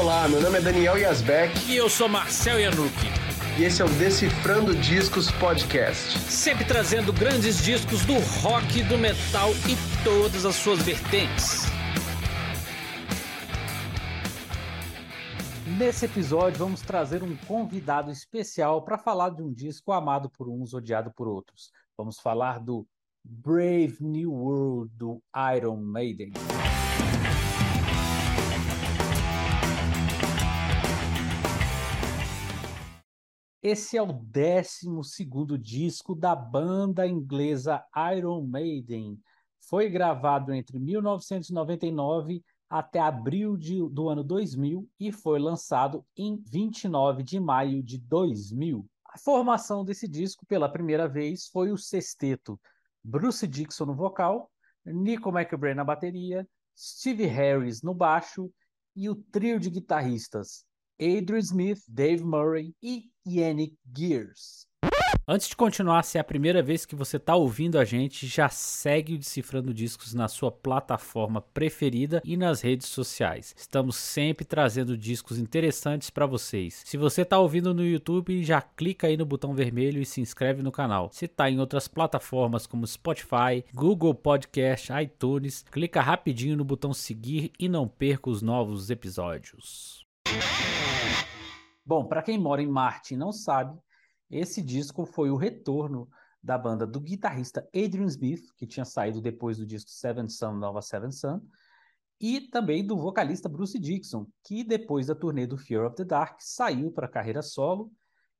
Olá, meu nome é Daniel Yazbek. E eu sou Marcel Yanuki. E esse é o Decifrando Discos Podcast. Sempre trazendo grandes discos do rock, do metal e todas as suas vertentes. Nesse episódio, vamos trazer um convidado especial para falar de um disco amado por uns, odiado por outros. Vamos falar do Brave New World do Iron Maiden. Esse é o 12 disco da banda inglesa Iron Maiden. Foi gravado entre 1999 até abril de, do ano 2000 e foi lançado em 29 de maio de 2000. A formação desse disco, pela primeira vez, foi o sexteto Bruce Dixon no vocal, Nico McBrain na bateria, Steve Harris no baixo e o trio de guitarristas Adrian Smith, Dave Murray e Yannick Gears. Antes de continuar, se é a primeira vez que você está ouvindo a gente, já segue o Decifrando Discos na sua plataforma preferida e nas redes sociais. Estamos sempre trazendo discos interessantes para vocês. Se você está ouvindo no YouTube, já clica aí no botão vermelho e se inscreve no canal. Se está em outras plataformas como Spotify, Google Podcast, iTunes, clica rapidinho no botão seguir e não perca os novos episódios. Bom, para quem mora em Marte e não sabe, esse disco foi o retorno da banda do guitarrista Adrian Smith, que tinha saído depois do disco Seven Sun, Nova Seven Sun, e também do vocalista Bruce Dixon, que depois da turnê do Fear of the Dark saiu para a carreira solo,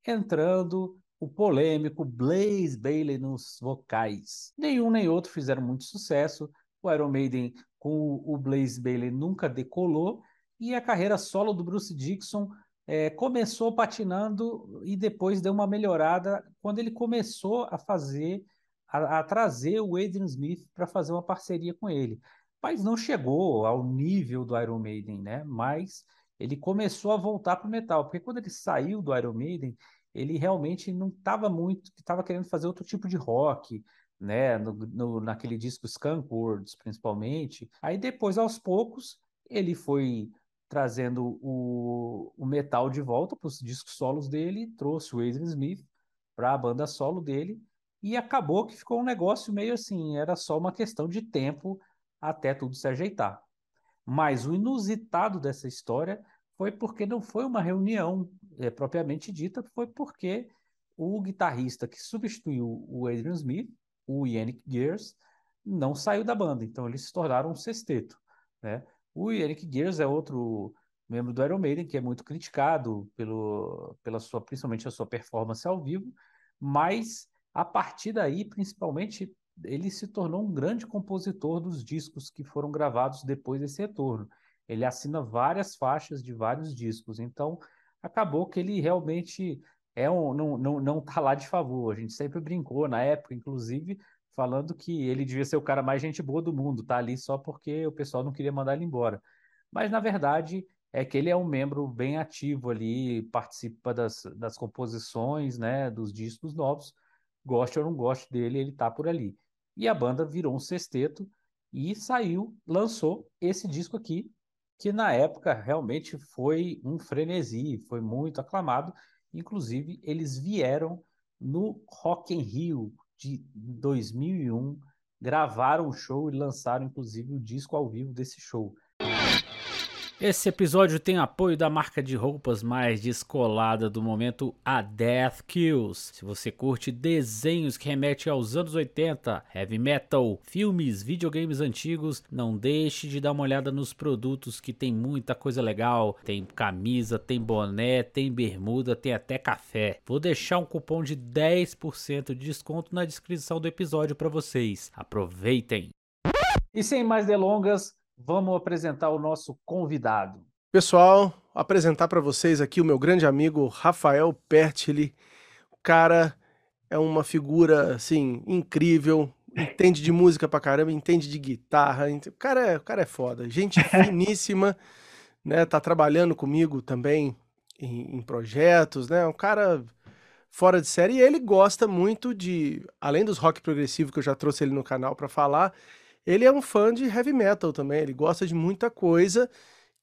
entrando o polêmico Blaze Bailey nos vocais. Nenhum nem outro fizeram muito sucesso. O Iron Maiden com o Blaze Bailey nunca decolou e a carreira solo do Bruce Dixon é, começou patinando e depois deu uma melhorada quando ele começou a fazer, a, a trazer o Adrian Smith para fazer uma parceria com ele. Mas não chegou ao nível do Iron Maiden, né? Mas ele começou a voltar para o metal, porque quando ele saiu do Iron Maiden, ele realmente não estava muito, estava querendo fazer outro tipo de rock, né? No, no, naquele disco Skunk Words, principalmente. Aí depois, aos poucos, ele foi trazendo o, o metal de volta para os discos solos dele, trouxe o Adrian Smith para a banda solo dele, e acabou que ficou um negócio meio assim, era só uma questão de tempo até tudo se ajeitar. Mas o inusitado dessa história foi porque não foi uma reunião é, propriamente dita, foi porque o guitarrista que substituiu o Adrian Smith, o Yannick Gears, não saiu da banda, então eles se tornaram um sexteto, né? O Yannick Gears é outro membro do Iron Maiden que é muito criticado pelo, pela sua, principalmente a sua performance ao vivo, mas a partir daí, principalmente, ele se tornou um grande compositor dos discos que foram gravados depois desse retorno. Ele assina várias faixas de vários discos, então acabou que ele realmente é um, não, não, não tá lá de favor. A gente sempre brincou na época, inclusive, falando que ele devia ser o cara mais gente boa do mundo, tá ali só porque o pessoal não queria mandar ele embora. Mas na verdade é que ele é um membro bem ativo ali, participa das, das composições, né, dos discos novos. Goste ou não goste dele, ele tá por ali. E a banda virou um sexteto e saiu, lançou esse disco aqui, que na época realmente foi um frenesi, foi muito aclamado. Inclusive, eles vieram no Rock in Rio de 2001, gravaram o show e lançaram inclusive o disco ao vivo desse show. Esse episódio tem apoio da marca de roupas mais descolada do momento, a Death Kills. Se você curte desenhos que remetem aos anos 80, heavy metal, filmes, videogames antigos, não deixe de dar uma olhada nos produtos que tem muita coisa legal. Tem camisa, tem boné, tem bermuda, tem até café. Vou deixar um cupom de 10% de desconto na descrição do episódio para vocês. Aproveitem! E sem mais delongas, vamos apresentar o nosso convidado. Pessoal, apresentar para vocês aqui o meu grande amigo Rafael Pertili. O cara é uma figura assim incrível, entende de música pra caramba, entende de guitarra. O cara é, o cara é foda, gente finíssima, né? Tá trabalhando comigo também em, em projetos, né? Um cara fora de série e ele gosta muito de, além dos rock progressivo que eu já trouxe ele no canal para falar, ele é um fã de heavy metal também, ele gosta de muita coisa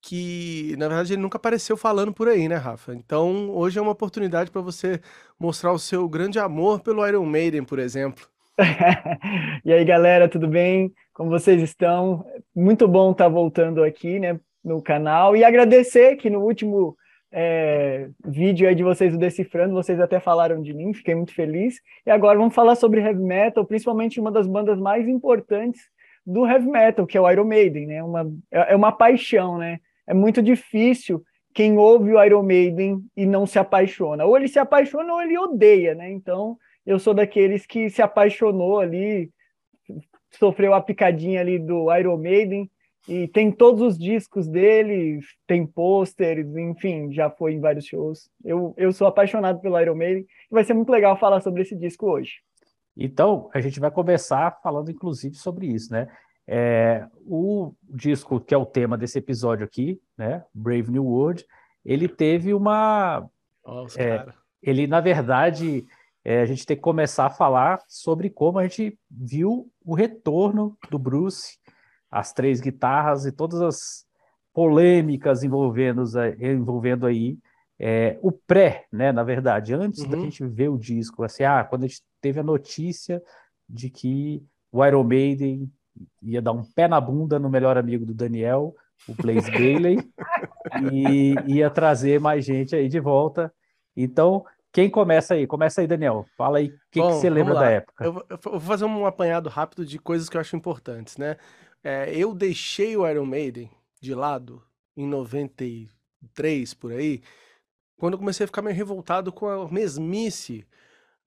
que, na verdade, ele nunca apareceu falando por aí, né, Rafa? Então, hoje é uma oportunidade para você mostrar o seu grande amor pelo Iron Maiden, por exemplo. e aí, galera, tudo bem? Como vocês estão? Muito bom estar voltando aqui, né, no canal e agradecer que no último é, vídeo aí de vocês do Decifrando, vocês até falaram de mim, fiquei muito feliz. E agora vamos falar sobre heavy metal, principalmente uma das bandas mais importantes do heavy metal, que é o Iron Maiden, né? Uma, é, é uma paixão, né? É muito difícil quem ouve o Iron Maiden e não se apaixona. Ou ele se apaixona ou ele odeia, né? Então, eu sou daqueles que se apaixonou ali, sofreu a picadinha ali do Iron Maiden e tem todos os discos dele, tem pôsteres, enfim, já foi em vários shows. Eu, eu sou apaixonado pelo Iron Maiden e vai ser muito legal falar sobre esse disco hoje. Então, a gente vai começar falando, inclusive, sobre isso, né? É, o disco que é o tema desse episódio aqui, né, Brave New World, ele teve uma, Nossa, é, ele na verdade é, a gente tem que começar a falar sobre como a gente viu o retorno do Bruce, as três guitarras e todas as polêmicas envolvendo, envolvendo aí é, o pré, né, na verdade, antes uhum. da gente ver o disco, assim, ah, quando a gente teve a notícia de que o Iron Maiden ia dar um pé na bunda no melhor amigo do Daniel, o Blaze Bailey, e ia trazer mais gente aí de volta. Então, quem começa aí? Começa aí, Daniel. Fala aí o que, que, você lembra da época. Eu, eu, vou fazer um apanhado rápido de coisas que eu acho importantes, né? É, eu deixei o Iron Maiden de lado em 93, por aí, quando eu comecei a ficar meio revoltado com a mesmice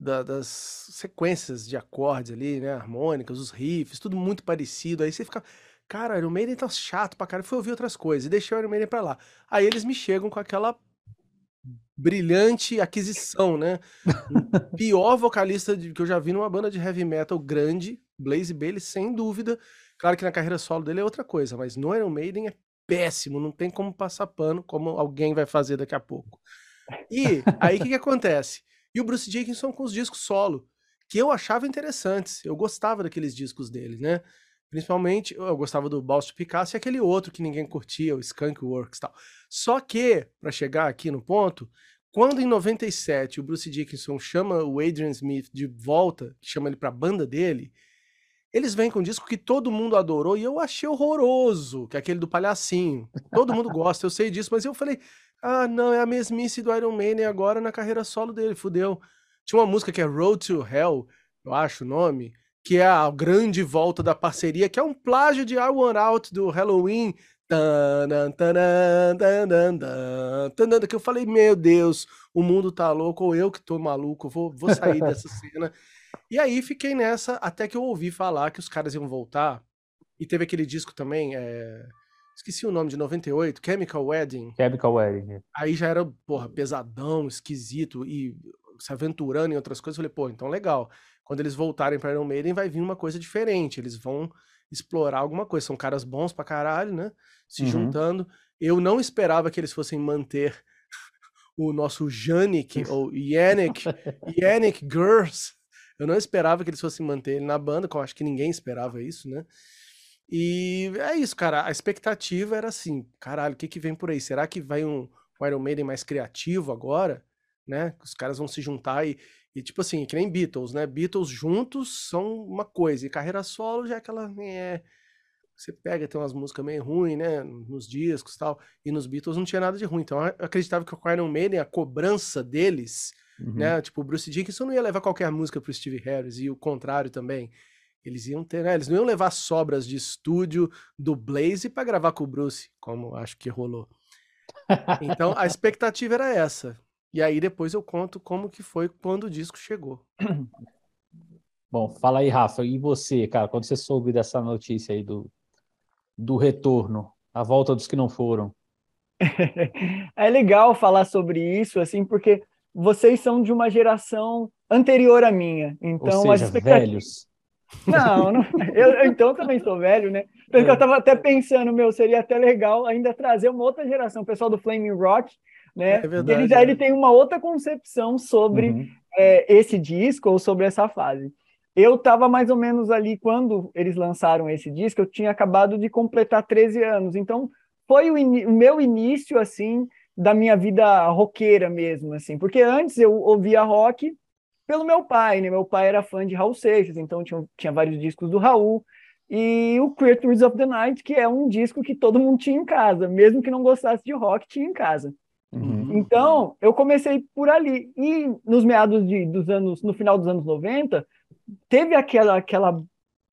da, das sequências de acordes ali, né? Harmônicas, os riffs, tudo muito parecido. Aí você fica, cara, Iron Maiden tá chato pra cara. Fui ouvir outras coisas e deixei o Iron Maiden pra lá. Aí eles me chegam com aquela brilhante aquisição, né? O pior vocalista de, que eu já vi numa banda de heavy metal grande, Blaze Bailey, sem dúvida. Claro que na carreira solo dele é outra coisa, mas no Iron Maiden é péssimo, não tem como passar pano, como alguém vai fazer daqui a pouco. E aí o que, que acontece? E o Bruce Dickinson com os discos solo, que eu achava interessantes. Eu gostava daqueles discos dele, né? Principalmente, eu gostava do Bausch Picasso e aquele outro que ninguém curtia, o Skunk Works e tal. Só que, para chegar aqui no ponto, quando em 97 o Bruce Dickinson chama o Adrian Smith de volta, chama ele pra banda dele, eles vêm com um disco que todo mundo adorou e eu achei horroroso, que é aquele do palhacinho. Todo mundo gosta, eu sei disso, mas eu falei, ah, não, é a mesmice do Iron Maiden agora na carreira solo dele, fudeu. Tinha uma música que é Road to Hell, eu acho o nome, que é a grande volta da parceria, que é um plágio de I Want Out do Halloween. Que eu falei, meu Deus, o mundo tá louco, ou eu que tô maluco, vou, vou sair dessa cena. E aí fiquei nessa, até que eu ouvi falar que os caras iam voltar. E teve aquele disco também, é... Esqueci o nome de 98, Chemical Wedding. Chemical Wedding. É. Aí já era, porra, pesadão, esquisito e se aventurando em outras coisas. Eu falei, pô, então legal. Quando eles voltarem para Iron Maiden, vai vir uma coisa diferente. Eles vão explorar alguma coisa. São caras bons pra caralho, né? Se uhum. juntando. Eu não esperava que eles fossem manter o nosso Janik, ou Yannick, Yannick Girls. Eu não esperava que eles fossem manter ele na banda, que eu acho que ninguém esperava isso, né? E é isso, cara. A expectativa era assim: caralho, o que, que vem por aí? Será que vai um, um Iron Maiden mais criativo agora? Né? Os caras vão se juntar e, e, tipo assim, que nem Beatles, né? Beatles juntos são uma coisa, e carreira solo já é aquela. É, você pega, tem umas músicas meio ruins, né? Nos discos e tal. E nos Beatles não tinha nada de ruim. Então eu acreditava que o Iron Maiden, a cobrança deles, uhum. né? Tipo, o Bruce Dickinson não ia levar qualquer música pro Steve Harris, e o contrário também. Eles iam ter, né? Eles não iam levar sobras de estúdio do Blaze para gravar com o Bruce, como acho que rolou. Então a expectativa era essa. E aí depois eu conto como que foi quando o disco chegou. Bom, fala aí, Rafa, e você, cara, quando você soube dessa notícia aí do, do retorno, a volta dos que não foram? é legal falar sobre isso, assim, porque vocês são de uma geração anterior à minha. Então, Ou seja, as expectativas... velhos. Não, não eu, eu, então também sou velho, né? Porque é. eu tava até pensando, meu, seria até legal ainda trazer uma outra geração, o pessoal do Flaming Rock, né? É verdade, Eles aí é. tem uma outra concepção sobre uhum. é, esse disco ou sobre essa fase. Eu estava mais ou menos ali quando eles lançaram esse disco, eu tinha acabado de completar 13 anos, então foi o, o, meu início, assim, da minha vida roqueira mesmo, assim, porque antes eu ouvia rock pelo meu pai, né? Meu pai era fã de Raul Seixas, então tinha, tinha vários discos do Raul, e o Creatures of the Night, que é um disco que todo mundo tinha em casa, mesmo que não gostasse de rock, tinha em casa. Uhum. Então, eu comecei por ali. E nos meados de, dos anos, no final dos anos 90, teve aquela, aquela,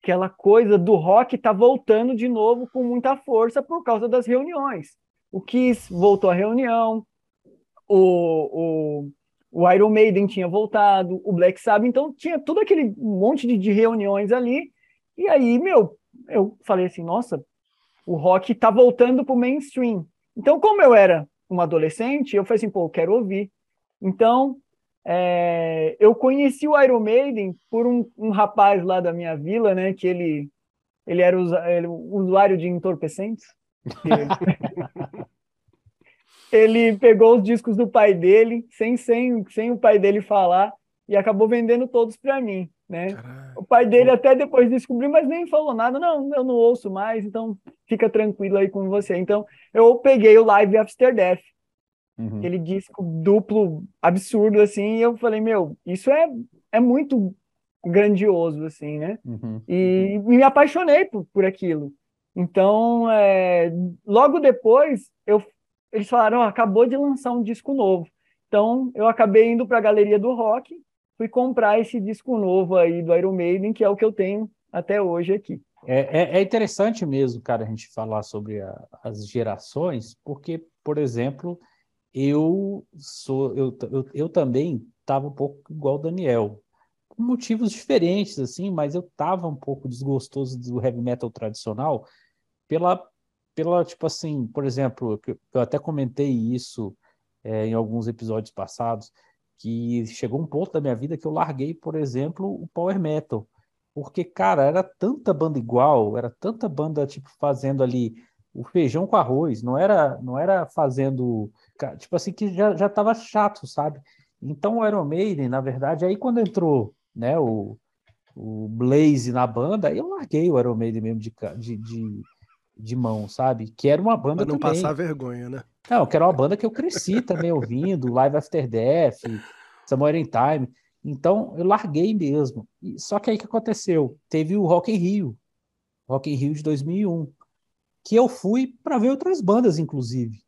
aquela coisa do rock tá voltando de novo com muita força por causa das reuniões. O Kiss voltou à reunião, o, o, o Iron Maiden tinha voltado, o Black Sabbath, então tinha todo aquele monte de, de reuniões ali. E aí, meu, eu falei assim, nossa, o rock tá voltando pro mainstream. Então, como eu era um adolescente, eu falei assim, pô, eu quero ouvir. Então, é, eu conheci o Iron Maiden por um, um, rapaz lá da minha vila, né, que ele, ele era ele, usuário de entorpecentes. ele pegou os discos do pai dele, sem, sem, sem o pai dele falar, e acabou vendendo todos para mim, né? O pai dele até depois descobriu, mas nem falou nada. Não, eu não ouço mais, então fica tranquilo aí com você. Então, eu peguei o Live After Death, uhum. aquele disco duplo absurdo, assim, e eu falei, meu, isso é, é muito grandioso, assim, né? Uhum. E me apaixonei por, por aquilo. Então, é, logo depois, eu, eles falaram, oh, acabou de lançar um disco novo. Então, eu acabei indo para a Galeria do Rock, fui comprar esse disco novo aí do Iron Maiden, que é o que eu tenho até hoje aqui. É, é, é interessante mesmo, cara, a gente falar sobre a, as gerações, porque, por exemplo, eu sou eu, eu, eu também estava um pouco igual o Daniel, por motivos diferentes, assim, mas eu estava um pouco desgostoso do heavy metal tradicional pela, pela tipo assim, por exemplo, eu até comentei isso é, em alguns episódios passados, que chegou um ponto da minha vida que eu larguei, por exemplo, o power metal. Porque, cara, era tanta banda igual, era tanta banda, tipo, fazendo ali o feijão com arroz, não era, não era fazendo, tipo assim, que já, já tava chato, sabe? Então o Iron Maiden, na verdade, aí quando entrou, né, o, o Blaze na banda, aí eu larguei o Iron Maiden mesmo de, de, de, de mão, sabe? Que era uma banda pra não também. passar vergonha, né? Não, que era uma banda que eu cresci também ouvindo, Live After Death, Somewhere in Time. Então, eu larguei mesmo. Só que aí que aconteceu? Teve o Rock in Rio, Rock in Rio de 2001, que eu fui para ver outras bandas, inclusive.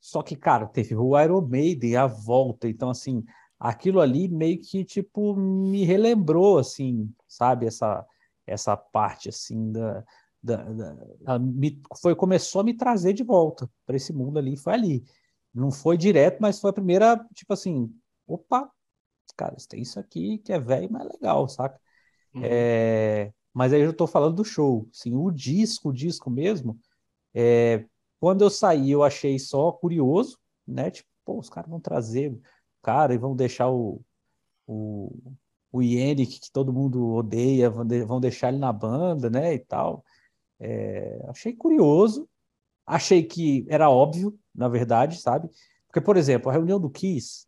Só que, cara, teve o Iron Maiden, a volta. Então, assim, aquilo ali meio que, tipo, me relembrou, assim, sabe? Essa, essa parte, assim, da, da, da, me, foi começou a me trazer de volta para esse mundo ali, foi ali. Não foi direto, mas foi a primeira, tipo assim, opa, cara, tem isso aqui que é velho, mas é legal, saca? Uhum. É, mas aí eu estou falando do show, sim, o disco, o disco mesmo, é, quando eu saí eu achei só curioso, né? Tipo, pô, os caras vão trazer cara e vão deixar o, o, o Yannick, que todo mundo odeia, vão, de, vão deixar ele na banda, né, e tal. É, achei curioso, achei que era óbvio, na verdade, sabe? Porque, por exemplo, a reunião do Kiss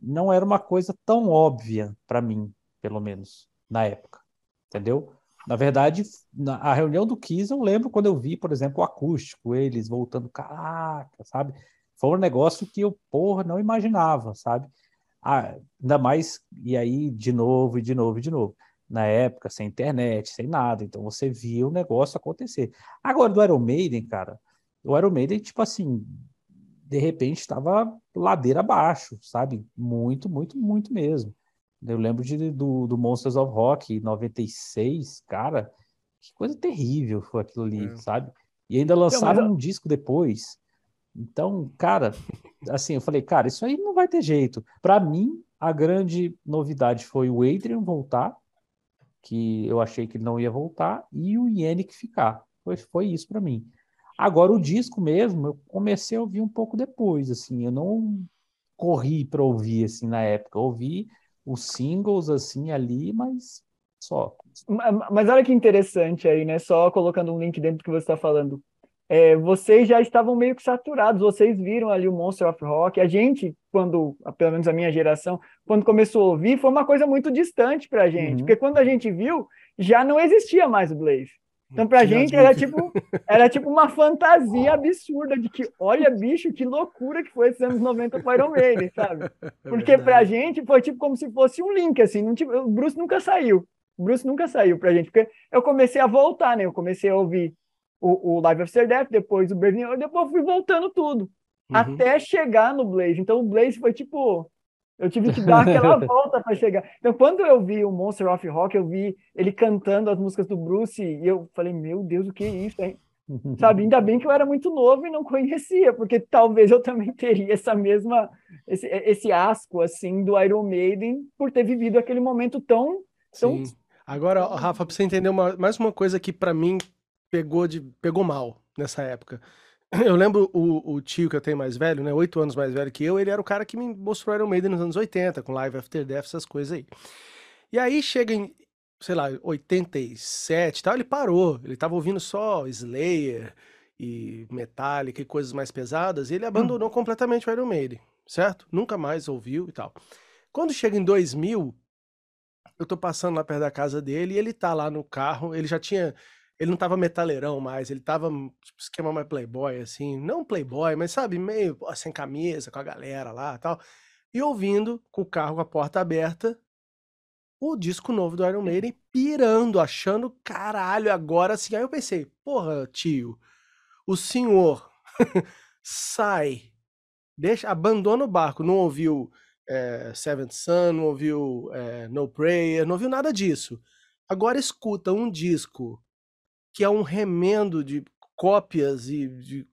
não era uma coisa tão óbvia para mim, pelo menos, na época, entendeu? Na verdade, na, a reunião do Kiss eu lembro quando eu vi, por exemplo, o acústico, eles voltando, caraca, sabe? Foi um negócio que eu, porra, não imaginava, sabe? Ah, ainda mais, e aí, de novo, e de novo, e de novo na época, sem internet, sem nada. Então você via o negócio acontecer. Agora, do Iron Maiden, cara, o Iron Maiden, tipo assim, de repente estava ladeira abaixo, sabe? Muito, muito, muito mesmo. Eu lembro de, do, do Monsters of Rock 96, cara, que coisa terrível foi aquilo ali, é. sabe? E ainda lançaram então, um disco depois. Então, cara, assim, eu falei, cara, isso aí não vai ter jeito. Para mim, a grande novidade foi o Adrian voltar, que eu achei que ele não ia voltar, e o Yannick ficar. Foi, foi isso para mim. Agora, o disco mesmo, eu comecei a ouvir um pouco depois, assim, eu não corri para ouvir, assim, na época. Eu ouvi os singles, assim, ali, mas só. Mas olha que interessante aí, né? Só colocando um link dentro do que você está falando é, vocês já estavam meio que saturados, vocês viram ali o Monster of Rock. A gente, quando, pelo menos a minha geração, quando começou a ouvir, foi uma coisa muito distante para a gente, uhum. porque quando a gente viu, já não existia mais o Blaze. Então, pra gente, era tipo, era tipo uma fantasia absurda de que, olha, bicho, que loucura que foi esses anos 90 com Iron Maiden, sabe? É Porque é pra gente foi tipo como se fosse um link, assim, não, tipo, o Bruce nunca saiu. O Bruce nunca saiu pra gente, porque eu comecei a voltar, né? Eu comecei a ouvir o, o Live After Death, depois o New, depois fui voltando tudo, uhum. até chegar no Blaze. Então, o Blaze foi tipo eu tive que dar aquela volta para chegar. Então, quando eu vi o Monster of Rock, eu vi ele cantando as músicas do Bruce e eu falei, meu Deus, o que é isso, hein? Sabe, ainda bem que eu era muito novo e não conhecia, porque talvez eu também teria essa mesma esse, esse asco assim do Iron Maiden por ter vivido aquele momento tão tão Sim. Agora, Rafa, para você entender uma, mais uma coisa que para mim pegou de pegou mal nessa época. Eu lembro o, o, tio que eu tenho mais velho, né? Oito anos mais velho que eu, ele era o cara que me mostrou Iron Maiden nos anos 80, com Live After Death, essas coisas aí. E aí chega em, sei lá, 87 e tal, ele parou. Ele tava ouvindo só Slayer e Metallica e coisas mais pesadas, e ele abandonou hum. completamente o Iron Maiden, certo? Nunca mais ouviu e tal. Quando chega em 2000, eu tô passando lá perto da casa dele e ele tá lá no carro, ele já tinha ele não tava metaleirão mais, ele tava tipo, esquema mais playboy, assim. Não playboy, mas sabe, meio pô, sem camisa, com a galera lá tal. E ouvindo, com o carro com a porta aberta, o disco novo do Iron Maiden, pirando, achando, caralho, agora sim. Aí eu pensei, porra, tio, o senhor sai, deixa, abandona o barco, não ouviu é, Seventh Sun, não ouviu é, No Prayer, não ouviu nada disso. Agora escuta um disco que é um remendo de cópias e de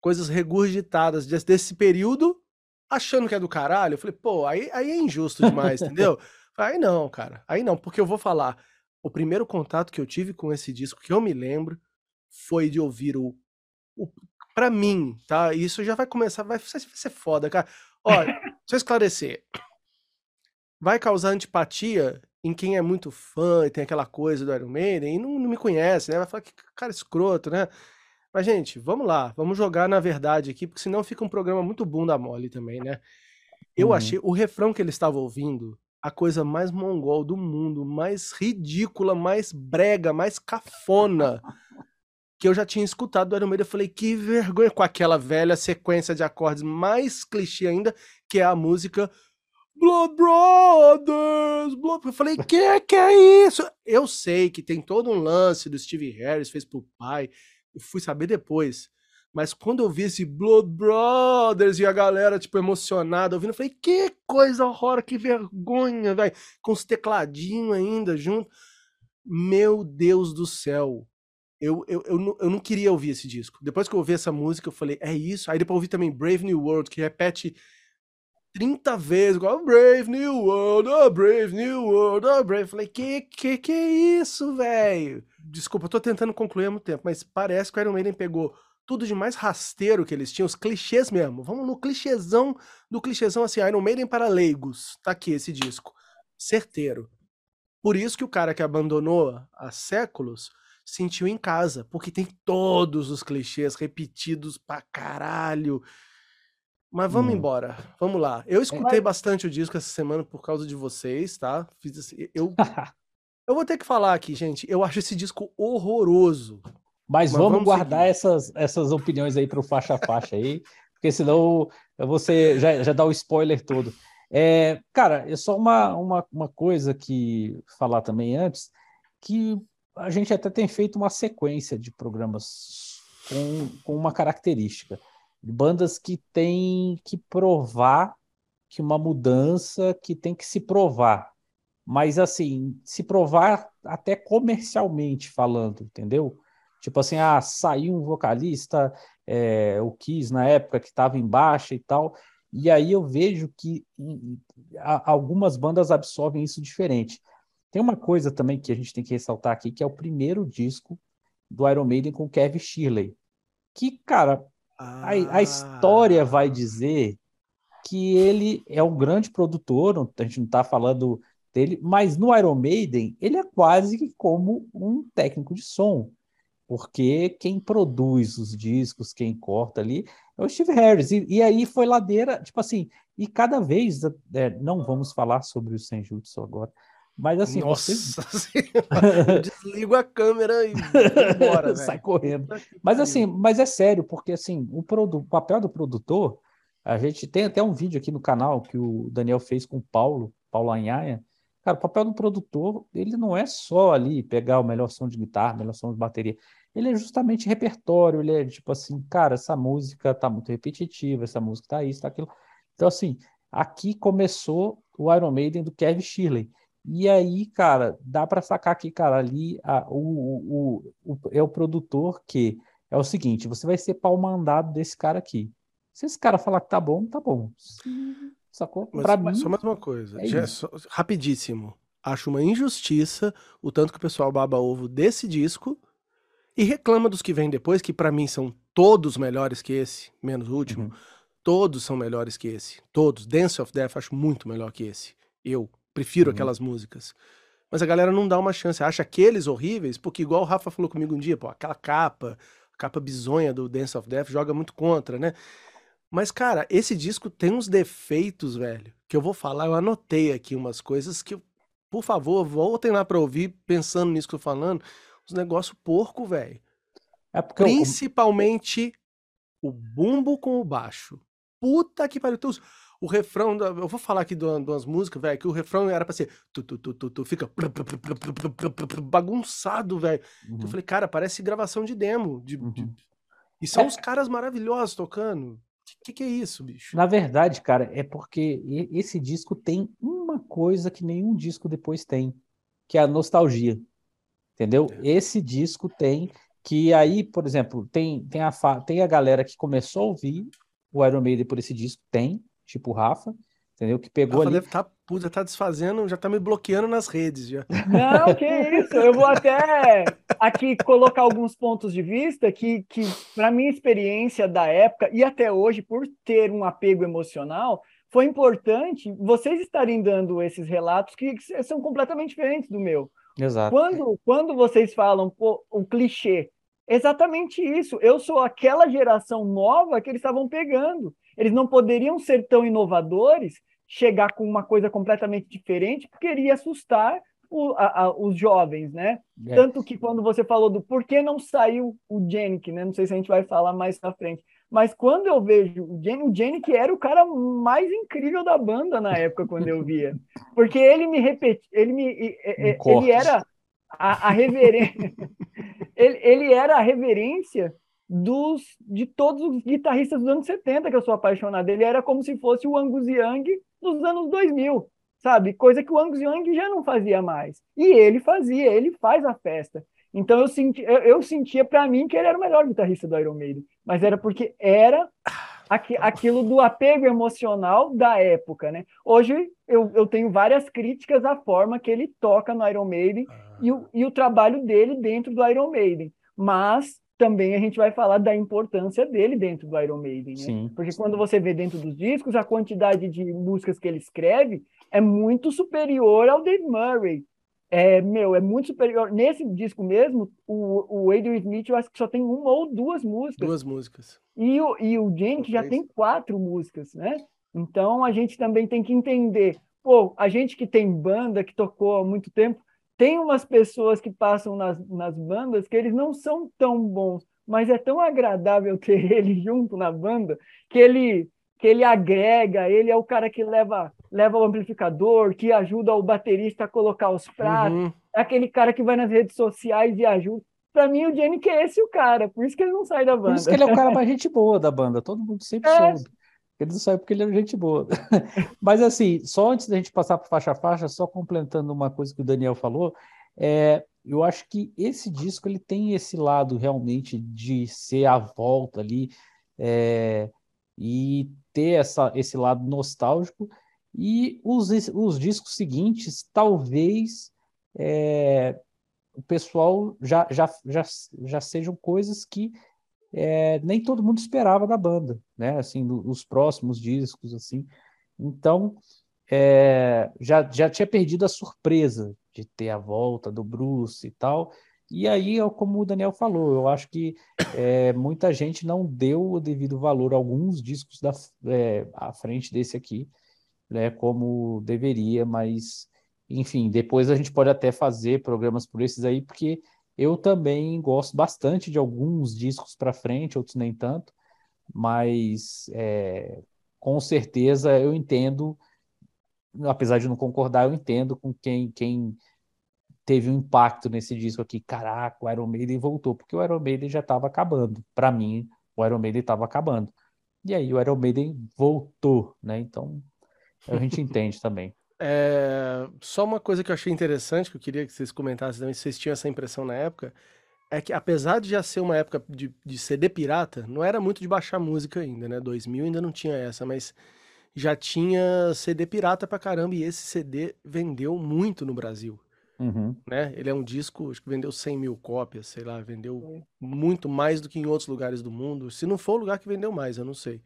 coisas regurgitadas desse período, achando que é do caralho. Eu falei, pô, aí, aí é injusto demais, entendeu? Aí não, cara. Aí não, porque eu vou falar. O primeiro contato que eu tive com esse disco, que eu me lembro, foi de ouvir o. o pra mim, tá? Isso já vai começar, vai ser foda, cara. Olha, deixa eu esclarecer. Vai causar antipatia em quem é muito fã e tem aquela coisa do Iron Maiden e não, não me conhece, né? Vai falar que cara escroto, né? Mas, gente, vamos lá, vamos jogar na verdade aqui, porque senão fica um programa muito bunda mole também, né? Eu uhum. achei o refrão que ele estava ouvindo a coisa mais mongol do mundo, mais ridícula, mais brega, mais cafona que eu já tinha escutado do Iron Maiden. Eu falei, que vergonha, com aquela velha sequência de acordes mais clichê ainda, que é a música Blood Brothers, Blood... Eu falei, que que é isso? Eu sei que tem todo um lance do Steve Harris, fez pro pai. Eu fui saber depois. Mas quando eu vi esse Blood Brothers e a galera, tipo, emocionada ouvindo, eu falei, que coisa horrorosa, que vergonha, velho. Com os tecladinhos ainda junto. Meu Deus do céu. Eu, eu, eu, não, eu não queria ouvir esse disco. Depois que eu ouvi essa música, eu falei, é isso? Aí depois eu ouvi também Brave New World, que repete 30 vezes, igual Brave New World, oh Brave New World, oh Brave. Falei, que que que é isso, velho? Desculpa, eu tô tentando concluir há muito tempo, mas parece que o Iron Maiden pegou tudo de mais rasteiro que eles tinham, os clichês mesmo. Vamos no clichêzão do clichêzão assim, Iron Maiden para leigos. Tá aqui esse disco. Certeiro. Por isso que o cara que abandonou há séculos sentiu em casa, porque tem todos os clichês repetidos pra caralho mas vamos hum. embora. Vamos lá. Eu escutei Mas... bastante o disco essa semana por causa de vocês, tá? Fiz assim, eu Eu vou ter que falar aqui, gente. Eu acho esse disco horroroso. Mas, Mas vamos, vamos, guardar essas, essas opiniões aí para o faixa faixa aí, porque senão você já, já dá o spoiler todo. É, cara, é só uma, uma, uma coisa que falar também antes, que a gente até tem feito uma sequência de programas com, com uma característica bandas que têm que provar que uma mudança que tem que se provar. Mas assim, se provar até comercialmente falando, entendeu? Tipo assim, ah, saiu um vocalista, é, o Kiss na época que estava em baixa e tal. E aí eu vejo que algumas bandas absorvem isso diferente. Tem uma coisa também que a gente tem que ressaltar aqui, que é o primeiro disco do Iron Maiden com Kevin Shirley. Que, cara, a, a história vai dizer que ele é um grande produtor, a gente não está falando dele, mas no Iron Maiden ele é quase como um técnico de som, porque quem produz os discos, quem corta ali é o Steve Harris. E, e aí foi ladeira, tipo assim, e cada vez, é, não vamos falar sobre o Senjutsu agora, Mas assim, Nossa você... eu desligo a câmera e embora, sai correndo. Mas assim, mas é sério, porque assim, o, produ... o papel do produtor, a gente tem até um vídeo aqui no canal que o Daniel fez com o Paulo, Paulo Anhaia. Cara, o papel do produtor, ele não é só ali pegar o melhor som de guitarra, o melhor som de bateria. Ele é justamente repertório, ele é tipo assim, cara, essa música tá muito repetitiva, essa música tá isso, tá aquilo. Então, assim, aqui começou o Iron Maiden do Kevin Shirley. E aí, cara, dá para sacar aqui, cara, ali a, o, o, o, é o produtor que é o seguinte: você vai ser pau mandado desse cara aqui. Se esse cara falar que tá bom, tá bom. Sacou? Mas, pra mim, só mais uma coisa, é já, só, rapidíssimo. Acho uma injustiça o tanto que o pessoal baba ovo desse disco e reclama dos que vêm depois, que para mim são todos melhores que esse, menos o último. Uhum. Todos são melhores que esse. Todos. Dance of Death acho muito melhor que esse. Eu, Prefiro uhum. aquelas músicas. Mas a galera não dá uma chance, acha aqueles horríveis, porque igual o Rafa falou comigo um dia, pô, aquela capa, a capa bizonha do Dance of Death joga muito contra, né? Mas, cara, esse disco tem uns defeitos, velho, que eu vou falar, eu anotei aqui umas coisas que, por favor, voltem lá pra ouvir, pensando nisso que eu tô falando, uns negócios porco, velho. É Principalmente eu... o bumbo com o baixo. Puta que pariu. Os, o refrão, da, eu vou falar aqui de umas músicas, velho, que o refrão era pra ser tu, tu, tu, tu, tu fica bagunçado, velho. Uhum. Eu falei, cara, parece gravação de demo. De, uhum. de... E são é. os caras maravilhosos tocando. O que, que é isso, bicho? Na verdade, cara, é porque esse disco tem uma coisa que nenhum disco depois tem, que é a nostalgia. Entendeu? É. Esse disco tem que aí, por exemplo, tem, tem, a, tem a galera que começou a ouvir o Iron Maiden por esse disco, tem, tipo o Rafa, entendeu? Que pegou Rafa ali. Deve tá, já tá desfazendo, já tá me bloqueando nas redes já. Não, que isso. Eu vou até aqui colocar alguns pontos de vista que, que para minha experiência da época e até hoje, por ter um apego emocional, foi importante vocês estarem dando esses relatos que são completamente diferentes do meu. Exato. Quando, quando vocês falam pô, o clichê, exatamente isso. Eu sou aquela geração nova que eles estavam pegando. Eles não poderiam ser tão inovadores, chegar com uma coisa completamente diferente, porque iria assustar o, a, a, os jovens, né? É. Tanto que quando você falou do por que não saiu o Jenick, né? Não sei se a gente vai falar mais na frente. Mas quando eu vejo o Jenny, o Jenny que era o cara mais incrível da banda na época quando eu via, porque ele me repetia, ele me, um ele era a, a reverência, ele, ele era a reverência dos, de todos os guitarristas dos anos 70 que eu sou apaixonado. Ele era como se fosse o Angus Young dos anos 2000, sabe? Coisa que o Angus Young já não fazia mais. E ele fazia, ele faz a festa. Então eu, senti, eu, eu sentia para mim que ele era o melhor guitarrista do Iron Maiden, mas era porque era aqui, aquilo do apego emocional da época, né? Hoje eu, eu tenho várias críticas à forma que ele toca no Iron Maiden ah. e, o, e o trabalho dele dentro do Iron Maiden, mas também a gente vai falar da importância dele dentro do Iron Maiden, né? Sim. Porque quando você vê dentro dos discos, a quantidade de músicas que ele escreve é muito superior ao Dave Murray. É, meu, é muito superior. Nesse disco mesmo, o, o Adrian Smith, eu acho que só tem uma ou duas músicas. Duas músicas. E o, e o Jane, já tem quatro músicas, né? Então a gente também tem que entender. Pô, a gente que tem banda, que tocou há muito tempo, tem umas pessoas que passam nas, nas bandas que eles não são tão bons, mas é tão agradável ter ele junto na banda que ele que ele agrega, ele é o cara que leva leva o amplificador, que ajuda o baterista a colocar os pratos, uhum. é aquele cara que vai nas redes sociais e ajuda. Para mim, o Jenny que é esse o cara, por isso que ele não sai da banda. Por isso que ele é o cara mais gente boa da banda, todo mundo sempre é. soube. Ele sabe porque ele é gente boa. Mas assim, só antes da gente passar para faixa a faixa, só complementando uma coisa que o Daniel falou, é, eu acho que esse disco ele tem esse lado realmente de ser a volta ali é, e ter essa, esse lado nostálgico. E os, os discos seguintes, talvez é, o pessoal já, já, já, já sejam coisas que é, nem todo mundo esperava da banda, né? Assim, os próximos discos, assim. Então, é, já, já tinha perdido a surpresa de ter a volta do Bruce e tal. E aí, como o Daniel falou, eu acho que é, muita gente não deu o devido valor a alguns discos da, é, à frente desse aqui, né, como deveria, mas enfim, depois a gente pode até fazer programas por esses aí, porque eu também gosto bastante de alguns discos para frente, outros nem tanto, mas é, com certeza eu entendo, apesar de não concordar, eu entendo com quem, quem teve um impacto nesse disco aqui. Caraca, o Iron Maiden voltou, porque o Iron Maiden já estava acabando. Para mim, o Iron Maiden estava acabando. E aí o Iron Maiden voltou, né? Então a gente entende também. É, só uma coisa que eu achei interessante, que eu queria que vocês comentassem também, se vocês tinham essa impressão na época, é que apesar de já ser uma época de, de CD pirata, não era muito de baixar música ainda, né? 2000 ainda não tinha essa, mas já tinha CD pirata pra caramba e esse CD vendeu muito no Brasil. Uhum. Né? Ele é um disco, acho que vendeu 100 mil cópias, sei lá, vendeu muito mais do que em outros lugares do mundo. Se não for o lugar que vendeu mais, eu não sei.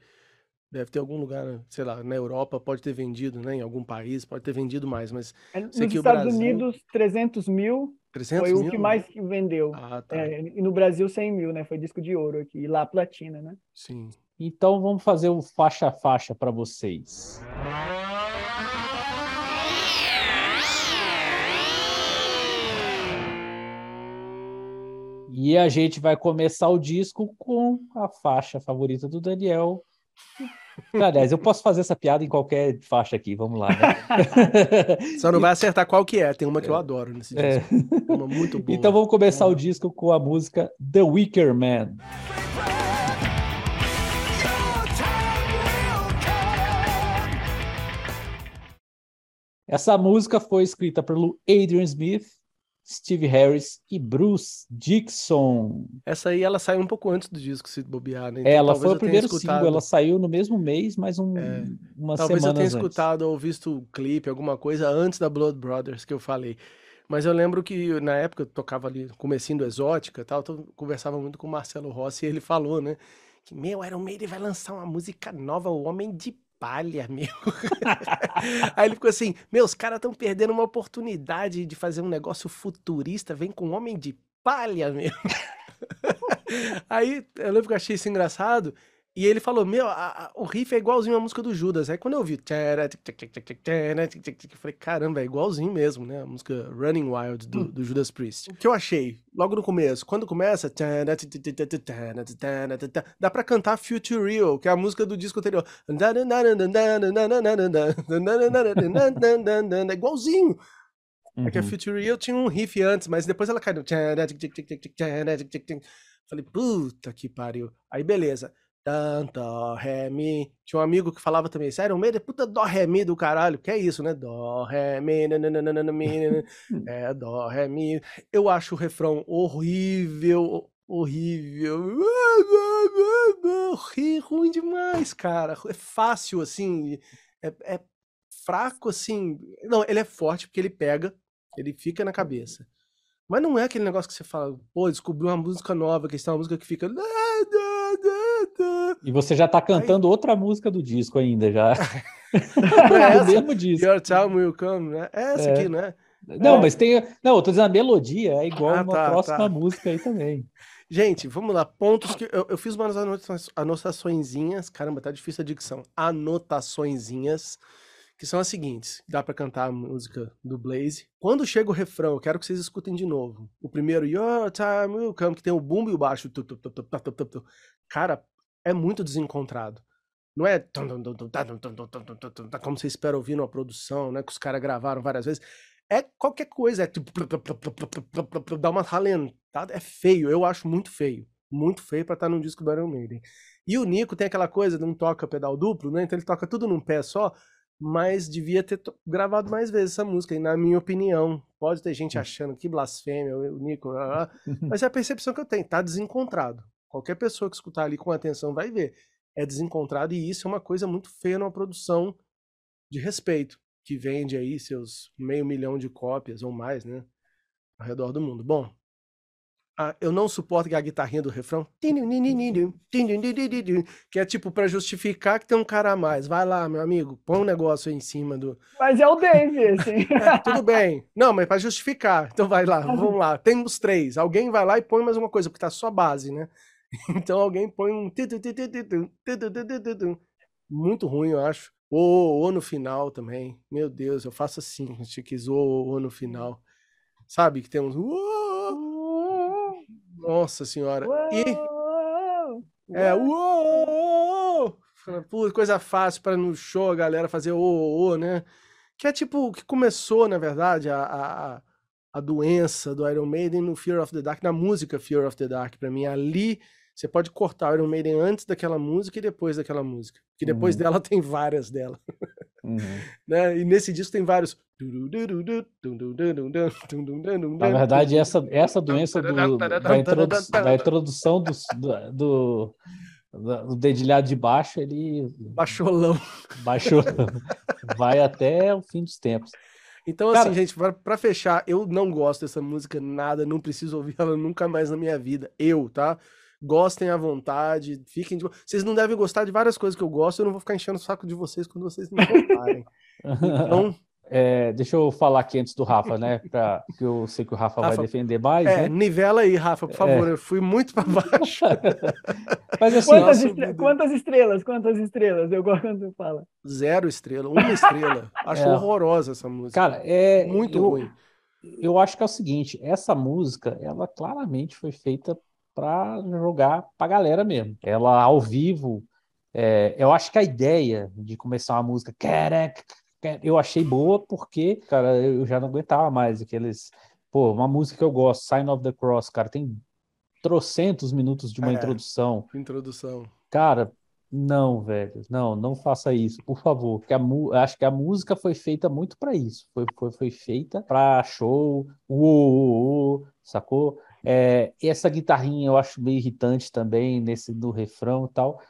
Deve ter algum lugar, sei lá, na Europa pode ter vendido, né? Em algum país pode ter vendido mais, mas É, Nos sei que o Estados Brasil- Unidos, 300 mil 300 foi o mil? que mais que vendeu. Ah, tá. É, e no Brasil, 100 mil, né? Foi disco de ouro aqui. E lá, platina, né? Sim. Então vamos fazer o faixa a faixa para vocês. E a gente vai começar o disco com a faixa favorita do Daniel. Aliás, eu posso fazer essa piada em qualquer faixa aqui, vamos lá, né? Só não vai acertar qual que é. Tem uma que eu adoro nesse É. disco. Uma muito boa. Então vamos começar o disco com a música The Wicker Man. Essa música foi escrita pelo Adrian Smith, Steve Harris e Bruce Dixon. Essa aí ela saiu um pouco antes do disco, se bobear, né? Então, ela foi o primeiro escutado- single, ela saiu no mesmo mês, mas um, uma Talvez eu tenha antes. escutado ou visto o clipe, alguma coisa antes da Blood Brothers que eu falei. Mas eu lembro que na época eu tocava ali, comecinho do Exótica e tal, então eu conversava muito com o Marcelo Rossi e ele falou, né? Que, meu, Iron Maiden vai lançar uma música nova, o Homem de Palha, meu. Aí ele ficou assim, meu, os caras estão perdendo uma oportunidade de fazer um negócio futurista, vem com Homem de Palha, meu. Aí eu lembro que eu achei isso engraçado. E ele falou: Meu, a- a- o riff é igualzinho à música do Judas. Aí quando eu vi, eu falei: Caramba, é igualzinho mesmo, né? A música Running Wild do, do Judas Priest. O que eu achei, logo no começo, quando começa, dá pra cantar Future Real, que é a música do disco anterior. É igualzinho. É que a Uhum. Future Real tinha um riff antes, mas depois ela cai no. Falei, puta que pariu. Aí beleza. Tan, dó, ré, mi. Tinha um amigo que falava também, sério, meio é puta dó, ré, mi do caralho. Que é isso, né? Dó, ré, mi, nananana, mi, é, dó, ré, mi. Eu acho o refrão horrível, horrível. Ri ruim demais, cara. É fácil, assim. É, é fraco, assim. Não, ele é forte porque ele pega, ele fica na cabeça. Mas não é aquele negócio que você fala, pô, descobri uma música nova, que está uma música que fica. E você já tá cantando outra música do disco ainda, já. Não é essa? mesmo disco. Your time will come, né? É essa É. aqui, né? Não, mas tem. Não, eu tô dizendo a melodia é igual Ah, uma tá, próxima tá. música aí também. Gente, vamos lá. Pontos que. Eu, eu fiz umas anota- anotaçõezinhas. Caramba, tá difícil a dicção. Anotaçõezinhas. Que são as seguintes. Dá pra cantar a música do Blaze. Quando chega o refrão, eu quero que vocês escutem de novo. O primeiro, Your time will come, que tem o bumbo e o baixo. Tu, tu, tu. Cara, é muito desencontrado. Não é tá, tá, como você espera ouvir numa produção, né? Que os caras gravaram várias vezes. É qualquer coisa, é tipo. Dá uma ralentada. É feio, eu acho muito feio. Muito feio pra estar num disco do Iron Maiden. E o Nico tem aquela coisa de não toca pedal duplo, né? Então ele toca tudo num pé só, mas devia ter gravado mais vezes essa música, e na minha opinião. Pode ter gente achando que blasfêmia, o Nico, ah, ah, mas é a percepção que eu tenho, tá desencontrado. Qualquer pessoa que escutar ali com atenção vai ver. É desencontrado e isso é uma coisa muito feia numa produção de respeito, que vende aí seus meio milhão de cópias ou mais, né? Ao redor do mundo. Bom, ah, eu não suporto que a guitarrinha do refrão, que é tipo pra justificar que tem um cara a mais. Vai lá, meu amigo, põe um negócio aí em cima do. Mas é o Dave, assim. É, tudo bem. Não, mas pra justificar. Então vai lá, vamos lá. Temos três. Alguém vai lá e põe mais uma coisa, porque tá só base, né? Então alguém põe um muito ruim, eu acho. Ou, ou no final também. Meu Deus, eu faço assim, chiquis, ou, ou no final. Sabe que temos Nossa senhora. E é uou! coisa fácil para no show a galera fazer o né? Que é tipo que começou, na verdade, a, a, a doença do Iron Maiden no Fear of the Dark, na música Fear of the Dark, para mim. Ali você pode cortar o Iron Maiden antes daquela música e depois daquela música. Que depois uhum. dela tem várias dela. Uhum. né? E nesse disco tem vários. Na verdade, essa, essa doença do, da, introdu da introdução do, do, do, dedilhado de baixo, ele. Baixolão. Baixou. vai até o fim dos tempos. Então, Cara, assim, gente, para fechar, eu não gosto dessa música nada, não preciso ouvir ela nunca mais na minha vida. Eu, tá? Gostem à vontade, fiquem de... Vocês não devem gostar de várias coisas que eu gosto, eu não vou ficar enchendo o saco de vocês quando vocês não gostarem. então, é, deixa eu falar aqui antes do Rafa, né? Pra, que eu sei que o Rafa, Rafa vai defender mais. É, né? nivela aí, Rafa, por é. favor. É. Eu fui muito para baixo. Mas assim, quantas, estre... quantas, estrelas? Quantas estrelas? Eu gosto quando você fala. Zero estrela, uma estrela. Acho é. horrorosa essa música. Cara, é muito eu, ruim. Eu acho que é o seguinte: essa música, ela claramente foi feita para jogar para galera mesmo. Ela ao vivo. É, eu acho que a ideia de começar uma música eu achei boa porque, cara, eu já não aguentava mais aqueles. Pô, uma música que eu gosto, Sign of the Cross, cara, tem trocentos minutos de uma é, introdução. Introdução. Cara, não, velho, não, não faça isso, por favor. Porque a, acho que a música foi feita muito para isso. Foi, foi, foi feita para show, uou, sacou? É, essa guitarrinha eu acho meio irritante também nesse do refrão e tal.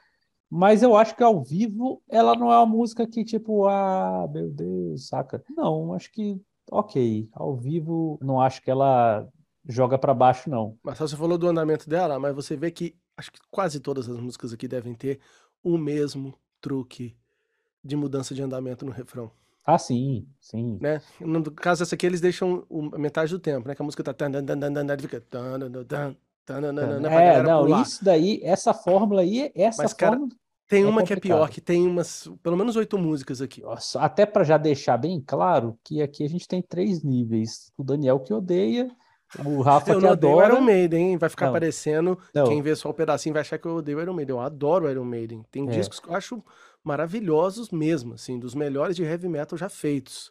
Mas eu acho que ao vivo ela não é uma música que, tipo, ah, meu Deus, saca? Não, acho que, ok. Ao vivo, não acho que ela joga para baixo, não. Mas você falou do andamento dela, mas você vê que acho que quase todas as músicas aqui devem ter o mesmo truque de mudança de andamento no refrão. Ah, sim, sim. Né? No caso dessa aqui, eles deixam metade do tempo, né? Que a música tá. Fica. É, não, pular. isso daí, essa fórmula aí, essa Mas, cara, fórmula. Tem é uma é que é pior, que tem umas, pelo menos oito músicas aqui. Nossa, até para já deixar bem claro que aqui a gente tem três níveis. O Daniel que odeia, o Rafa eu que adora. o Iron Maiden, hein? Vai ficar não. aparecendo. Não. Quem vê só um pedacinho vai achar que eu odeio o Iron Maiden. Eu adoro o Iron Maiden. Tem é. discos que eu acho maravilhosos mesmo, assim, dos melhores de heavy metal já feitos.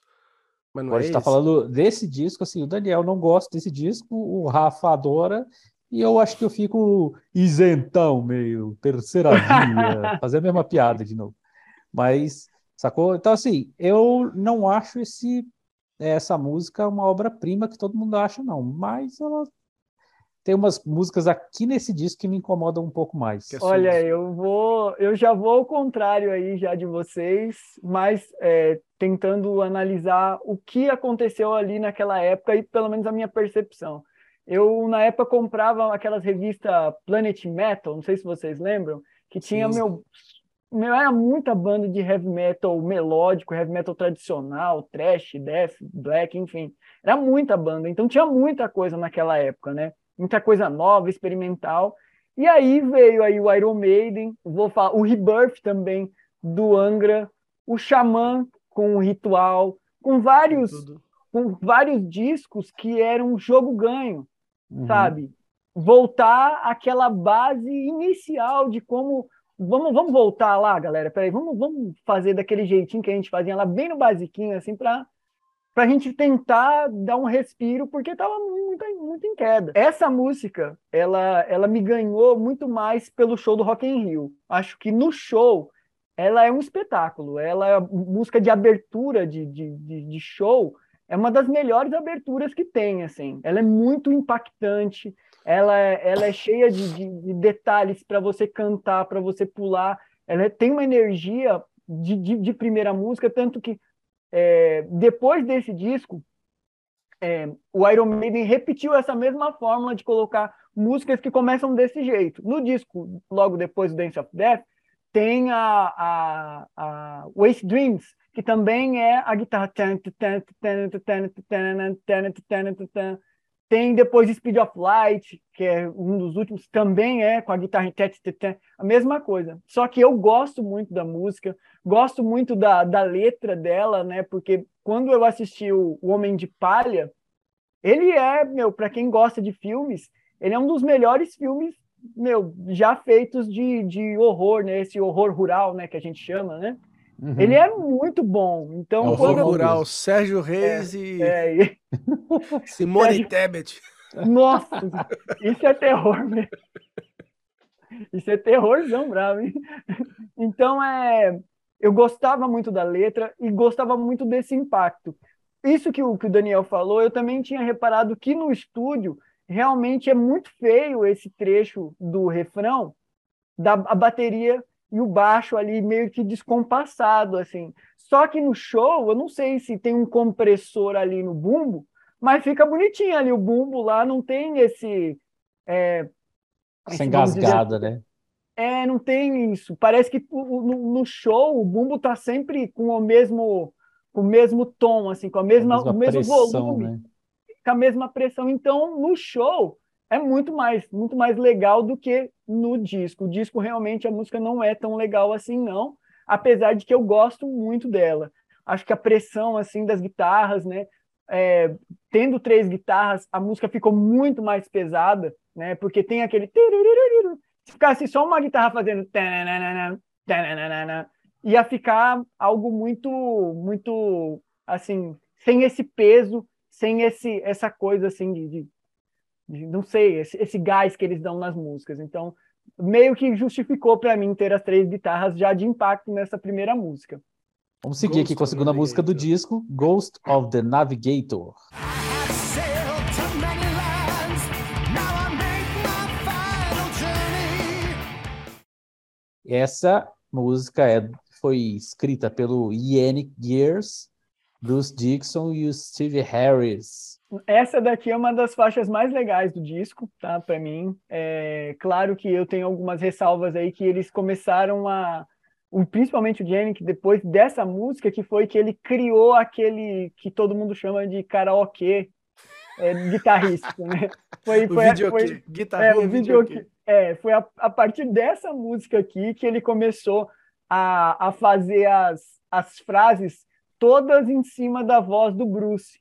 Mas não Agora é a gente tá falando desse disco, assim, o Daniel não gosta desse disco, o Rafa adora, e eu acho que eu fico isentão, meio terceira via, fazer a mesma piada de novo. Mas, sacou? Então, assim, eu não acho esse, essa música uma obra-prima que todo mundo acha, não. Mas ela tem umas músicas aqui nesse disco que me incomodam um pouco mais. É Olha, eu vou, eu já vou ao contrário aí já de vocês, mas é, tentando analisar o que aconteceu ali naquela época e pelo menos a minha percepção. Eu, na época, comprava aquelas revistas Planet Metal, não sei se vocês lembram, que tinha Sim. meu. Meu, era muita banda de heavy metal melódico, heavy metal tradicional, trash, death, black, enfim. Era muita banda, então tinha muita coisa naquela época, né? Muita coisa nova, experimental. E aí veio aí o Iron Maiden, vou falar, o Rebirth também, do Angra, o Xamã com o Ritual, com vários, com vários discos que eram um jogo ganho uhum. sabe? Voltar àquela base inicial de como. Vamos, vamos voltar lá, galera. Peraí, vamos, vamos fazer daquele jeitinho que a gente fazia lá, bem no basiquinho, assim, para para a gente tentar dar um respiro, porque estava muito, muito em queda. Essa música, ela, ela me ganhou muito mais pelo show do Rock in Rio. Acho que no show, ela é um espetáculo. Ela é música de abertura de, de, de, de show é uma das melhores aberturas que tem, assim. Ela é muito impactante, ela é, ela é cheia de, de, de detalhes para você cantar, para você pular. Ela tem uma energia de, de, de primeira música, tanto que é, depois desse disco, é, o Iron Maiden repetiu essa mesma fórmula de colocar músicas que começam desse jeito. No disco, logo depois do Dance of Death, tem a, a, a Waste Dreams, que também é a guitarra Tem depois Speed of Light, que é um dos últimos, também é com a guitarra a mesma coisa. Só que eu gosto muito da música, gosto muito da, da letra dela, né? Porque quando eu assisti o, o Homem de Palha, ele é, meu, para quem gosta de filmes, ele é um dos melhores filmes, meu, já feitos de, de horror, né? Esse horror rural, né? Que a gente chama, né? Uhum. Ele é muito bom. Então, é quando rural, eu... Sérgio Reis é, e... É, e... Simone Sérgio... Tebet. Nossa, isso é terror mesmo. Isso é terrorzão bravo, hein? Então, é... eu gostava muito da letra e gostava muito desse impacto. Isso que o, que o Daniel falou, eu também tinha reparado que no estúdio realmente é muito feio esse trecho do refrão, da a bateria e o baixo ali meio que descompassado, assim. Só que no show, eu não sei se tem um compressor ali no bumbo, mas fica bonitinho ali o bumbo lá, não tem esse... É, Sem gasgada, dizer, né? É, não tem isso. Parece que no, no, show o bumbo tá sempre com o mesmo com o mesmo tom, assim, com a mesma, a mesma o mesmo pressão, volume, né? com a mesma pressão. Então, no show, é muito mais, muito mais legal do que no disco. O disco realmente a música não é tão legal assim não, apesar de que eu gosto muito dela. Acho que a pressão assim das guitarras, né, é, tendo três guitarras, a música ficou muito mais pesada, né? Porque tem aquele se ficasse só uma guitarra fazendo ia ficar algo muito muito assim, sem esse peso, sem esse essa coisa assim de, de não sei, esse, esse gás que eles dão nas músicas. Então, meio que justificou para mim ter as três guitarras já de impacto nessa primeira música. Vamos seguir Ghost aqui com a segunda música do disco, Ghost of the Navigator. Essa música é, foi escrita pelo Yannick Gears, Bruce Dixon e o Steve Harris. Essa daqui é uma das faixas mais legais do disco, tá? Para mim, é claro que eu tenho algumas ressalvas aí que eles começaram a, principalmente o Jenny, que depois dessa música que foi que ele criou aquele que todo mundo chama de karaokê é, guitarrista, né? Foi, foi, o foi, guitarra, é, o videokê. É, foi a, a partir dessa música aqui que ele começou a, a fazer as, as frases todas em cima da voz do Bruce.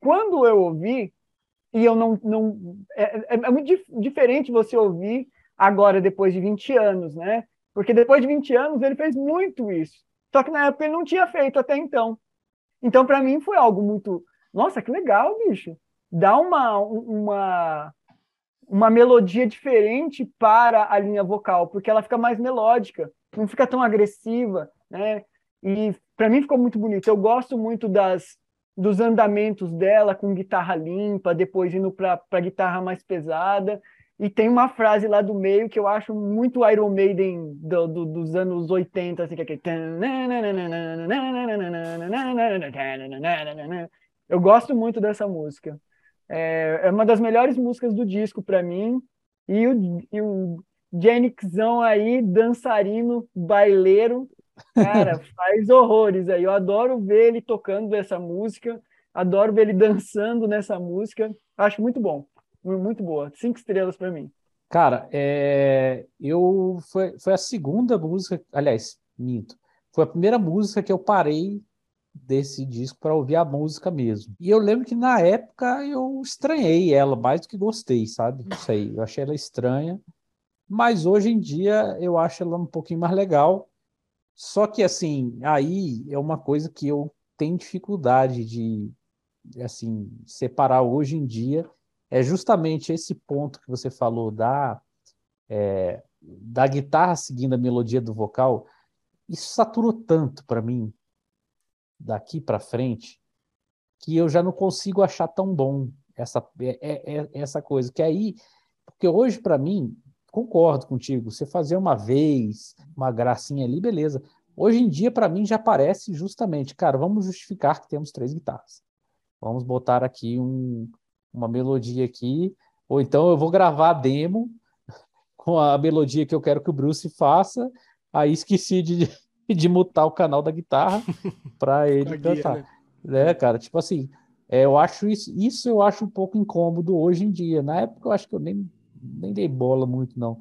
Quando eu ouvi, e eu não. não é, é, é muito dif diferente você ouvir agora, depois de 20 anos, né? Porque depois de 20 anos ele fez muito isso. Só que na época ele não tinha feito até então. Então, para mim, foi algo muito. Nossa, que legal, bicho. Dá uma, uma, uma melodia diferente para a linha vocal, porque ela fica mais melódica, não fica tão agressiva, né? E para mim ficou muito bonito. Eu gosto muito das, dos andamentos dela com guitarra limpa, depois indo para guitarra mais pesada. E tem uma frase lá do meio que eu acho muito Iron Maiden do, do, dos anos 80, assim, que é aquele... Eu gosto muito dessa música. É, é uma das melhores músicas do disco para mim. E o, e o Janiczão aí, dançarino, baileiro, Cara, faz horrores aí. Eu adoro ver ele tocando essa música, adoro ver ele dançando nessa música. Acho muito bom, muito boa. Cinco estrelas para mim. Cara, é... eu foi, foi a segunda música, aliás, minto. Foi a primeira música que eu parei desse disco para ouvir a música mesmo. E eu lembro que na época eu estranhei ela mais do que gostei, sabe? Isso aí, eu achei ela estranha. Mas hoje em dia eu acho ela um pouquinho mais legal. Só que, assim, aí é uma coisa que eu tenho dificuldade de, assim, separar hoje em dia, é justamente esse ponto que você falou da, é, da guitarra seguindo a melodia do vocal. Isso saturou tanto para mim, daqui para frente, que eu já não consigo achar tão bom essa, é, é, é essa coisa. Que aí, porque hoje, para mim, concordo contigo. Você fazer uma vez, uma gracinha ali, beleza. Hoje em dia, para mim, já parece justamente, cara, vamos justificar que temos três guitarras. Vamos botar aqui um, uma melodia aqui, ou então eu vou gravar a demo com a melodia que eu quero que o Bruce faça, aí esqueci de, de mutar o canal da guitarra para ele cantar. Né? né, cara? Tipo assim, É, eu acho isso, isso eu acho um pouco incômodo hoje em dia. Na época eu acho que eu nem, nem dei bola muito, não.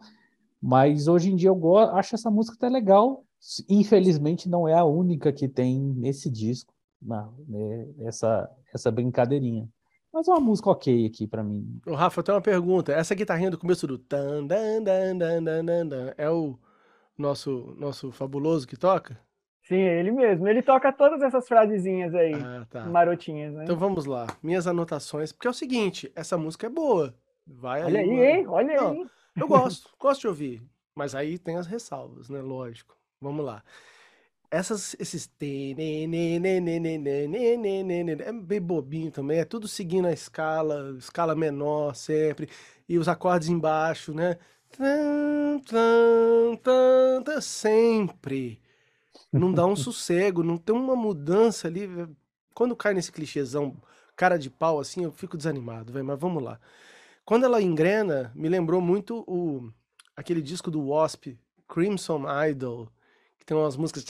Mas hoje em dia eu gosto, acho essa música até legal. Infelizmente não é a única que tem nesse disco, não, né, essa, essa brincadeirinha. Mas é uma música ok aqui para mim. O Rafa, eu tenho uma pergunta. Essa guitarrinha do começo do tan, dan, dan, dan, dan, dan, dan, é o nosso nosso fabuloso que toca? Sim, é ele mesmo. Ele toca todas essas frasezinhas aí, Ah, tá. marotinhas, né? Então vamos lá. Minhas anotações, porque é o seguinte, essa música é boa. Vai Olha aí, aí hein? Olha Não, aí. Eu gosto, gosto de ouvir. Mas aí tem as ressalvas, né? Lógico. Vamos lá. Essas, esses. É bem bobinho também, é tudo seguindo a escala, escala menor sempre, e os acordes embaixo, né? Sempre. Não dá um sossego, não tem uma mudança ali. Quando cai nesse clichêzão, cara de pau assim, eu fico desanimado, velho, mas vamos lá. Quando ela engrena, me lembrou muito o aquele disco do Wasp, Crimson Idol, que tem umas músicas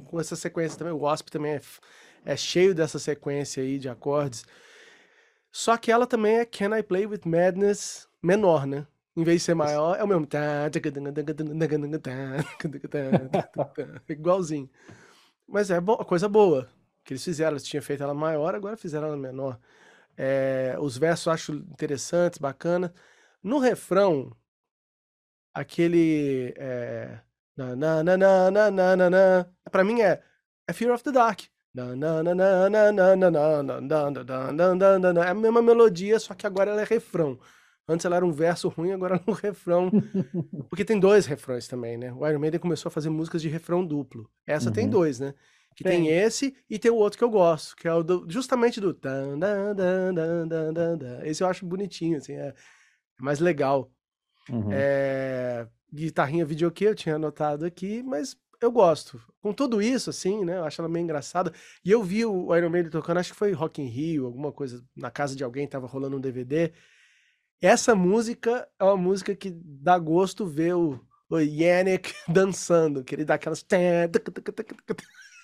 com essa sequência também. O Wasp também é, é cheio dessa sequência aí de acordes. Só que ela também é Can I Play with Madness menor, né? Em vez de ser maior, é o mesmo. Igualzinho. Mas é bo- coisa boa que eles fizeram. Eles tinham feito ela maior, agora fizeram ela menor. É, os versos eu acho interessantes, bacana. No refrão, aquele. É, na, na, na, na, na, na, na, na, pra mim é, é Fear of the Dark. É a mesma melodia, só que agora ela é refrão. Antes ela era um verso ruim, agora ela é um refrão. Porque tem dois refrões também, né? O Iron Maiden começou a fazer músicas de refrão duplo. Essa tem Uhum. dois, né? Que tem Tem. esse e tem o outro que eu gosto, que é o do- justamente do. tan, dan, dan, dan, dan, dan, dan. Esse eu acho bonitinho, assim, é, é mais legal. Uhum. É, guitarrinha videokê eu tinha anotado aqui, mas eu gosto. Com tudo isso, assim, né? Eu acho ela meio engraçada. E eu vi o Iron Maiden tocando, acho que foi Rock in Rio, alguma coisa, na casa de alguém, tava rolando um DVD. Essa música é uma música que dá gosto ver o, o Yannick dançando, que ele dá aquelas.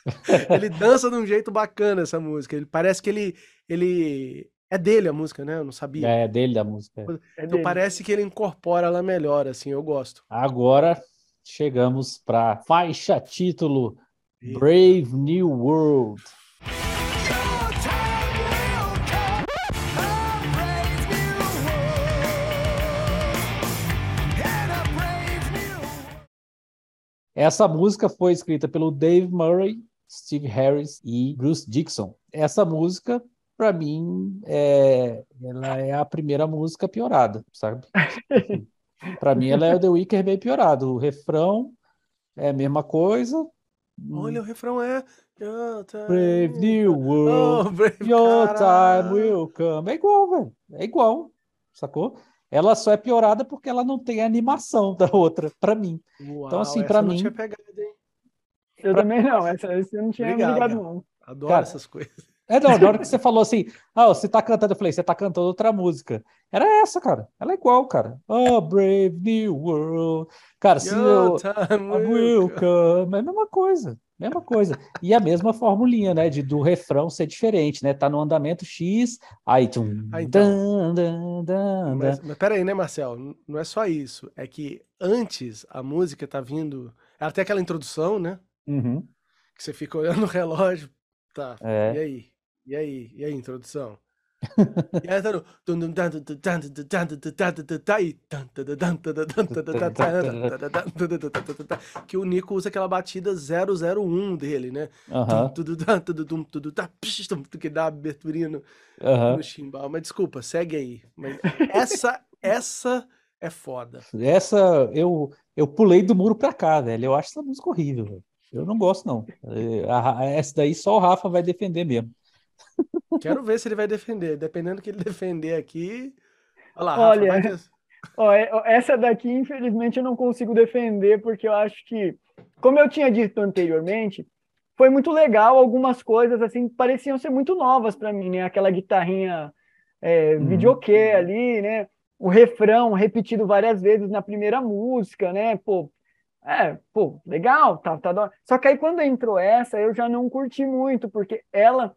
Ele dança de um jeito bacana essa música. Ele parece que ele, ele é dele a música, né? Eu não sabia. É dele da música. É Então dele. parece que ele incorpora ela melhor, assim, eu gosto. Agora chegamos para faixa título Eita. Brave New World. Essa música foi escrita pelo Dave Murray, Steve Harris e Bruce Dixon. Essa música, para mim, é, ela é a primeira música piorada, sabe? Para mim, ela é o The Weeknd bem piorado. O refrão é a mesma coisa. Olha, o refrão é. Brave New World. Oh, Brave, Your time will come. É igual, velho. É igual. Sacou? Ela só é piorada porque ela não tem a animação da outra, pra mim. Uau, assim, essa pra eu não mim- pegado? Eu também não, essa, essa eu não tinha me Obrigado. ligado, não. Adoro Cara, essas coisas. É, não, na hora que você falou assim, ah, você tá cantando, eu falei, você tá cantando outra música. Era essa, cara. Ela é igual, cara. Oh, Brave New World. Cara, se eu. Your time I will come. É a mesma coisa. Mesma coisa. E a mesma formulinha, né? De, do refrão ser diferente, né? Tá no andamento X, aí tum, Ah, então. dan, dan, dan. Mas, mas peraí, né, Marcel? Não é só isso. É que antes a música tá vindo. Ela tem aquela introdução, né? Uhum. Que você fica olhando o relógio. Tá. É. E aí? E aí? E aí, introdução? E aí tá no. Que o Nico usa aquela batida 001 dele, né? Aham, Que dá aberturinha no, no chimbal. Mas desculpa, segue aí. Mas essa, essa é foda. Essa eu, eu pulei do muro pra cá, velho. Eu acho essa música horrível, velho. Eu não gosto, não. É, essa daí só o Rafa vai defender mesmo. Quero ver se ele vai defender. Dependendo do que ele defender aqui. Olha lá, Rafa, Olha, vai des- Ó, é- ó, essa daqui, infelizmente, eu não consigo defender, porque eu acho que, como eu tinha dito anteriormente, foi muito legal. Algumas coisas, assim, pareciam ser muito novas para mim, né? Aquela guitarrinha é, Uhum. videokê ali, né? O refrão repetido várias vezes na primeira música, né? Pô, é, pô, legal, tá, tá. Só que aí quando entrou essa, eu já não curti muito, porque ela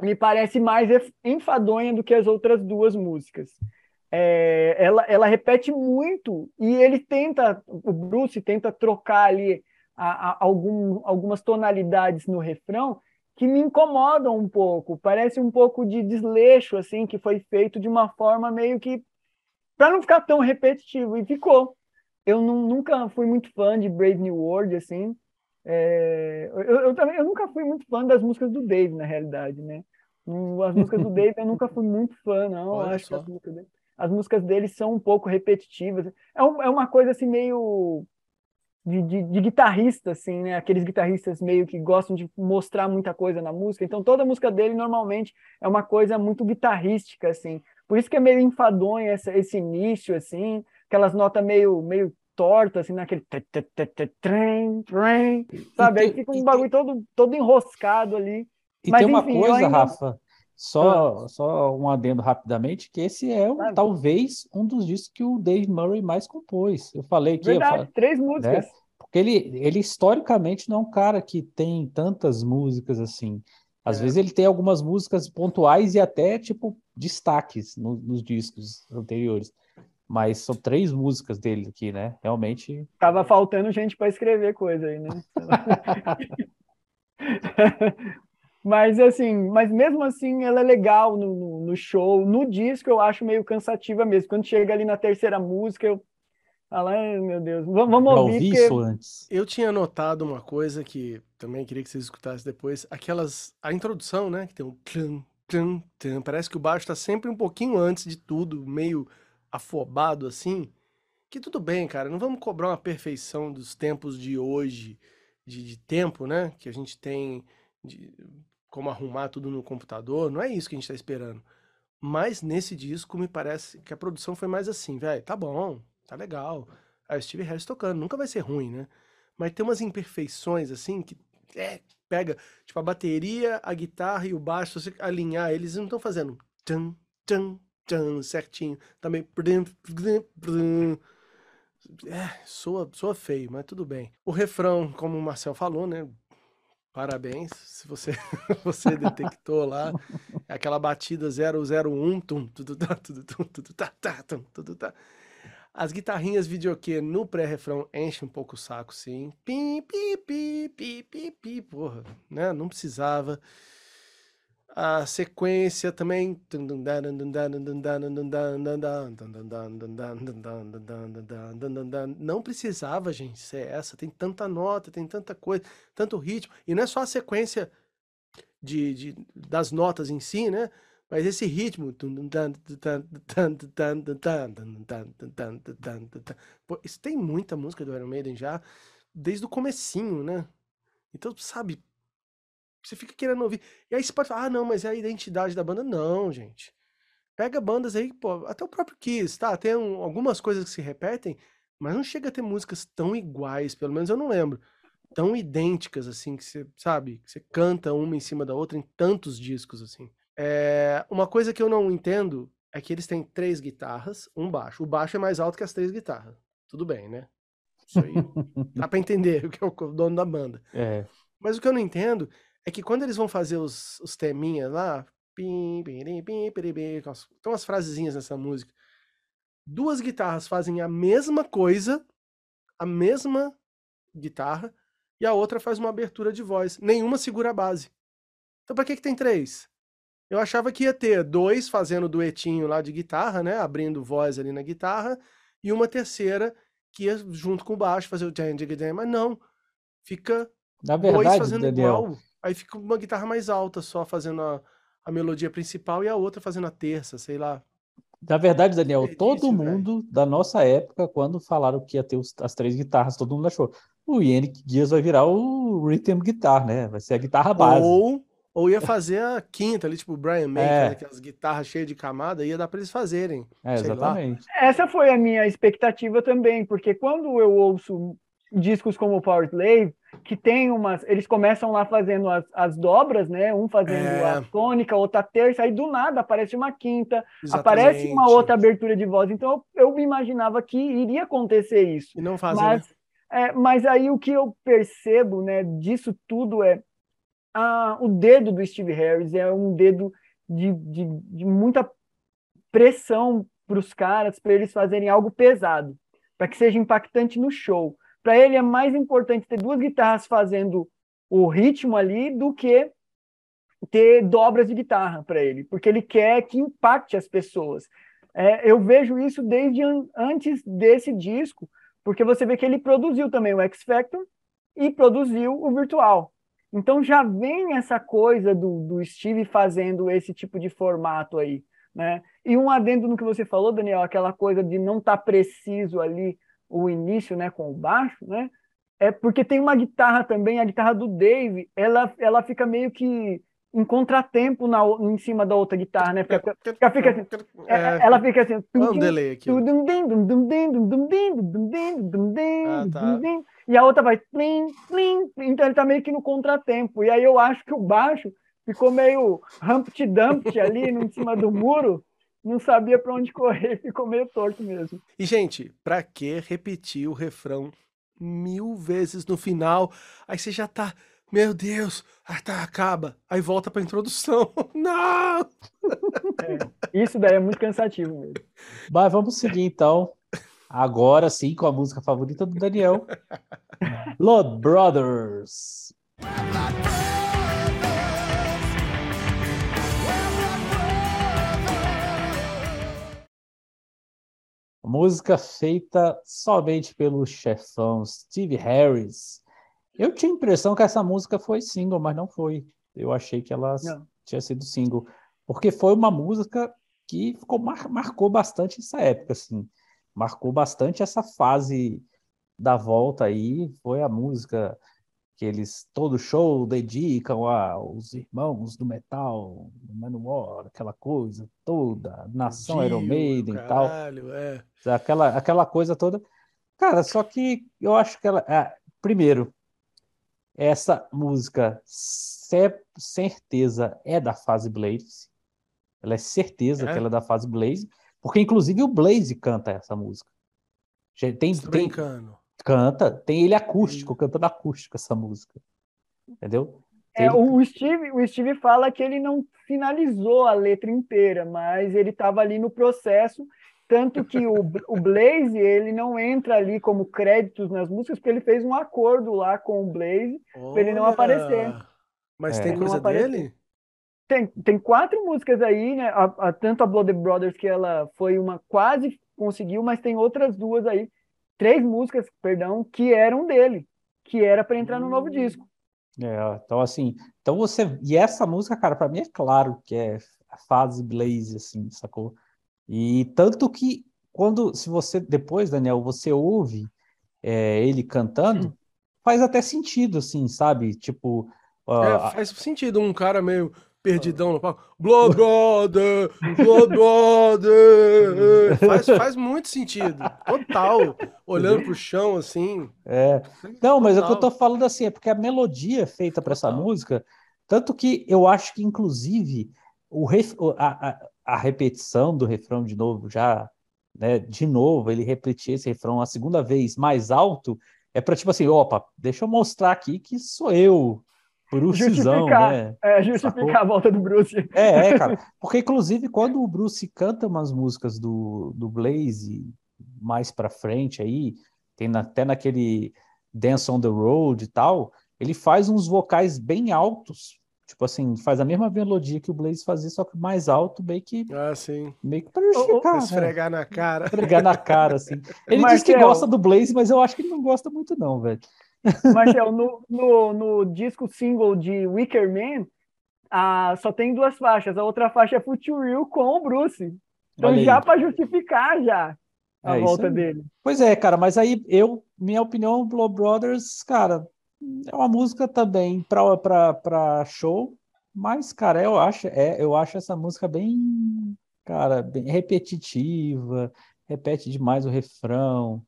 me parece mais enfadonha do que as outras duas músicas. É, ela, ela repete muito e ele tenta, o Bruce tenta trocar ali a, a, algum, algumas tonalidades no refrão que me incomodam um pouco. Parece um pouco de desleixo, assim, que foi feito de uma forma meio que para não ficar tão repetitivo. E ficou. Eu não, nunca fui muito fã de Brave New World, assim. É, eu, eu, também eu nunca fui muito fã das músicas do Dave, na realidade, né? As músicas do Dave eu nunca fui muito fã, não. Olha acho as músicas, dele, as músicas dele são um pouco repetitivas. É, um, é uma coisa assim meio de, de, de, guitarrista, assim, né? Aqueles guitarristas meio que gostam de mostrar muita coisa na música. Então toda música dele normalmente é uma coisa muito guitarrística, assim. Por isso que é meio enfadonho esse, esse início, assim, aquelas notas meio, meio tortas, assim, naquele trem, trem, sabe? Aí fica um bagulho todo, todo enroscado ali. E Mas, tem uma enfim, coisa, ainda... Rafa, só, ah. só um adendo rapidamente, que esse é um, talvez um dos discos que o Dave Murray mais compôs. Eu falei que. Verdade, falo, três músicas. Né? Porque ele, ele historicamente não é um cara que tem tantas músicas assim. Às é. vezes ele tem algumas músicas pontuais e até, tipo, destaques no, nos discos anteriores. Mas são três músicas dele aqui, né? Realmente. Tava faltando gente para escrever coisa aí, né? Mas assim, mas mesmo assim ela é legal no, no, show. No disco eu acho meio cansativa mesmo. Quando chega ali na terceira música, eu falo, ai meu Deus, vamos, vamos ouvir. Ouvi porque... isso antes. Eu tinha notado uma coisa que também queria que vocês escutassem depois. Aquelas. A introdução, né? Que tem um. Parece que o baixo está sempre um pouquinho antes de tudo, meio afobado assim. Que tudo bem, cara. Não vamos cobrar uma perfeição dos tempos de hoje, de, de tempo, né? Que a gente tem. De, como arrumar tudo no computador, não é isso que a gente está esperando. Mas nesse disco me parece que a produção foi mais assim, velho, tá bom, tá legal. Aí o Steve Harris tocando, nunca vai ser ruim, né? Mas tem umas imperfeições assim que é, pega, tipo a bateria, a guitarra e o baixo, se você alinhar, eles não estão fazendo tchan, tchan, tchan, certinho. Também é, soa, soa feio, mas tudo bem. O refrão, como o Marcel falou, né? Parabéns, se você você detectou lá aquela batida 001, tum, tudo tá, tudo tum, tudo tá, tá, tum, tudo tá. As guitarrinhas videokê no pré-refrão enchem um pouco o saco, sim. Pi, pi, pi, pi, pi, pi, porra, né? Não precisava. A sequência também. Não precisava, gente, ser essa. Tem tanta nota, tem tanta coisa, tanto ritmo. E não é só a sequência de, de das notas em si, né? Mas esse ritmo. Pô, isso tem muita música do Iron Maiden já, desde o comecinho, né? Então, sabe, você fica querendo ouvir. E aí você pode falar, ah, não, mas é a identidade da banda. Não, gente. Pega bandas aí, pô, até o próprio Kiss, tá? Tem um, algumas coisas que se repetem, mas não chega a ter músicas tão iguais, pelo menos eu não lembro. Tão idênticas, assim, que você, sabe, que você canta uma em cima da outra em tantos discos, assim. É, uma coisa que eu não entendo é que eles têm três guitarras, um baixo. O baixo é mais alto que as três guitarras. Tudo bem, né? Isso aí dá pra entender o que é o dono da banda. É. Mas o que eu não entendo é que quando eles vão fazer os, os teminhas lá, pim, pim, pim, tem umas frasezinhas nessa música. Duas guitarras fazem a mesma coisa, a mesma guitarra, e a outra faz uma abertura de voz. Nenhuma segura a base. Então pra que, que tem três? Eu achava que ia ter dois fazendo duetinho lá de guitarra, né? Abrindo voz ali na guitarra, e uma terceira que ia junto com o baixo fazer o jam, mas não. Fica na verdade, dois fazendo Daniel, igual. Aí fica uma guitarra mais alta só fazendo a, a melodia principal e a outra fazendo a terça, sei lá. Na verdade, Daniel, todo mundo da nossa época, quando falaram que ia ter os, as três guitarras, todo mundo achou. O Yannick Dias vai virar o rhythm guitar, né? Vai ser a guitarra base. Ou, ou ia fazer a quinta ali, tipo o Brian May, é. aquelas guitarras cheias de camada, ia dar para eles fazerem. É, exatamente. Lá. Essa foi a minha expectativa também, porque quando eu ouço discos como o Power Slave, que tem umas. Eles começam lá fazendo as, as dobras, né? Um fazendo é... a tônica, outra a terça, aí do nada aparece uma quinta, Exatamente. aparece uma outra abertura de voz. Então eu, eu imaginava que iria acontecer isso. E não fazem, mas, né? É, mas aí o que eu percebo né, disso tudo é a, o dedo do Steve Harris é um dedo de, de, de muita pressão para os caras, para eles fazerem algo pesado, para que seja impactante no show. Para ele é mais importante ter duas guitarras fazendo o ritmo ali do que ter dobras de guitarra para ele, porque ele quer que impacte as pessoas. É, eu vejo isso desde an antes desse disco, porque você vê que ele produziu também o X Factor e produziu o Virtual. Então já vem essa coisa do, do Steve fazendo esse tipo de formato aí, né? E um adendo no que você falou, Daniel, aquela coisa de não estar tá preciso ali o início, né, com o baixo, né? É porque tem uma guitarra também, a guitarra do Dave, ela, ela fica meio que em contratempo na, em cima da outra guitarra, né? Fica, fica, fica assim, é, ela fica assim. Um delay aqui. Ah, tá. E a outra vai plim, plim, então ele tá meio que no contratempo. E aí eu acho que o baixo ficou meio Humpty Dumpty ali em cima do muro, não sabia para onde correr, ficou meio torto mesmo. E gente, para que repetir o refrão mil vezes no final? Aí você já tá meu Deus, ah, tá, acaba. Aí volta pra introdução. Não! É, isso daí é muito cansativo mesmo. Mas vamos seguir então. Agora sim, com a música favorita do Daniel. Blood Brothers. Música feita somente pelo chefão Steve Harris eu tinha a impressão que essa música foi single, mas não foi. Eu achei que ela não. tinha sido single. Porque foi uma música que ficou, mar, marcou bastante essa época, assim. Marcou bastante essa fase da volta aí. Foi a música que eles, todo show, dedicam aos irmãos do metal, do Manowar, aquela coisa toda, nação Dio, Iron Maiden e tal. É. Aquela, aquela coisa toda. Cara, só que eu acho que ela. É, primeiro, essa música, certeza, é da fase Blaze. Ela é certeza é? que ela é da fase Blaze, porque inclusive o Blaze canta essa música. Tem, tem, brincando. Canta, tem ele acústico, cantando acústico essa música. Entendeu? É, ele... o, Steve, o Steve fala que ele não finalizou a letra inteira, mas ele estava ali no processo tanto que o, o Blaze, ele não entra ali como créditos nas músicas, porque ele fez um acordo lá com o Blaze para ele não aparecer. Mas é. tem coisa dele? Tem, tem quatro músicas aí, né? A, a, tanto a Blood Brothers, que ela foi uma quase conseguiu, mas tem outras duas aí, três músicas, perdão, que eram dele, que era para entrar no novo hum. disco. É, então assim, então você e essa música, cara, para mim é claro que é a fase Blaze assim, sacou? E tanto que quando, se você depois, Daniel, você ouve é, ele cantando, faz até sentido, assim, sabe? Tipo. Uh, é, faz sentido um cara meio perdidão no palco. Blood Brother, Blood Brother. faz, faz muito sentido. Total. Olhando pro chão, assim. É. Não, mas é o que eu tô falando assim, é porque a melodia feita para essa música, tanto que eu acho que, inclusive, o ref, a, a, a repetição do refrão de novo, já, né, de novo, ele repetir esse refrão a segunda vez mais alto, é para tipo assim, opa, deixa eu mostrar aqui que sou eu, Brucezão, né? É, justificar Sacou? a volta do Bruce. É, é, cara. Porque, inclusive, quando o Bruce canta umas músicas do, do Blaze mais pra frente aí, tem na, até naquele Dance on the Road e tal, ele faz uns vocais bem altos Tipo assim, faz a mesma melodia que o Blaze fazia, só que mais alto, meio que. Ah, sim. Meio que pra justificar. Né? Esfregar na cara. Esfregar na cara, assim. Ele diz que gosta do Blaze, mas eu acho que ele não gosta muito, não, velho. Marcel, no, no, no disco single de Wicker Man, a, só tem duas faixas. A outra faixa é Future com o Bruce. Então, já para justificar já a é volta dele. Pois é, cara, mas aí eu, minha opinião, Blow Brothers, cara, é uma música também para show, mas, cara, eu acho, é, eu acho essa música bem, cara, bem repetitiva, repete demais o refrão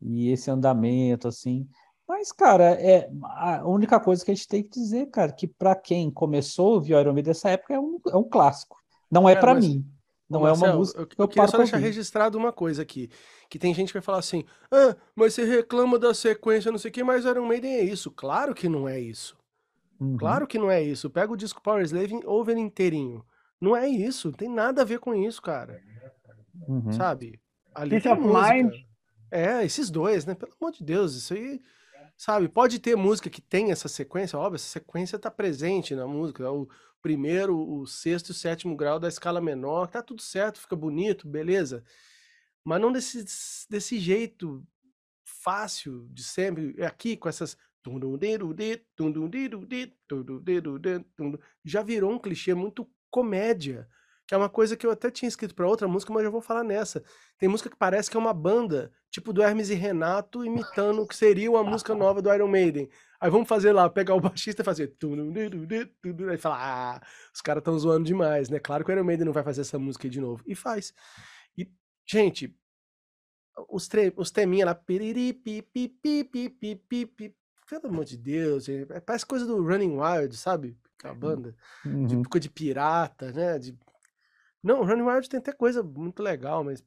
e esse andamento, assim. Mas, cara, é a única coisa que a gente tem que dizer, cara, que para quem começou a ouvir Iron Maiden dessa época é um, é um clássico. Não é, é para mas... mim. Não Ô, é Marcelo, uma música eu, que eu, eu queria paro só pra deixar ouvir. registrado uma coisa aqui. Que tem gente que vai falar assim, ah, mas você reclama da sequência, não sei o que, mas Iron Maiden é isso. Claro que não é isso. Uhum. Claro que não é isso. Pega o disco Power Slave e ouve ele inteirinho. Não é isso. Tem nada a ver com isso, cara. Uhum. Sabe? Ali Peace of música. Mind. É, esses dois, né? Pelo amor de Deus, isso aí. Sabe, pode ter música que tem essa sequência, óbvio, essa sequência tá presente na música. é O primeiro, o sexto e o sétimo grau da escala menor, tá tudo certo, fica bonito, beleza. Mas não desse, desse jeito fácil de sempre, é aqui com essas. Já virou um clichê muito comédia, que é uma coisa que eu até tinha escrito para outra música, mas eu vou falar nessa. Tem música que parece que é uma banda, tipo do Hermes e Renato, imitando o que seria uma música nova do Iron Maiden. Aí vamos fazer lá, pegar o baixista e fazer. Aí falar, ah, os caras estão zoando demais, né? Claro que o Iron Maiden não vai fazer essa música aí de novo. E faz. E, gente, os, tre os teminha lá. piriri, pi, pi, pi, pi, pi, pi, pi. Pelo amor de Deus, gente, é, parece coisa do Running Wild, sabe? Aquela banda. De Uhum. coisa de pirata, né? De... Não, Running Wild tem até coisa muito legal, mas.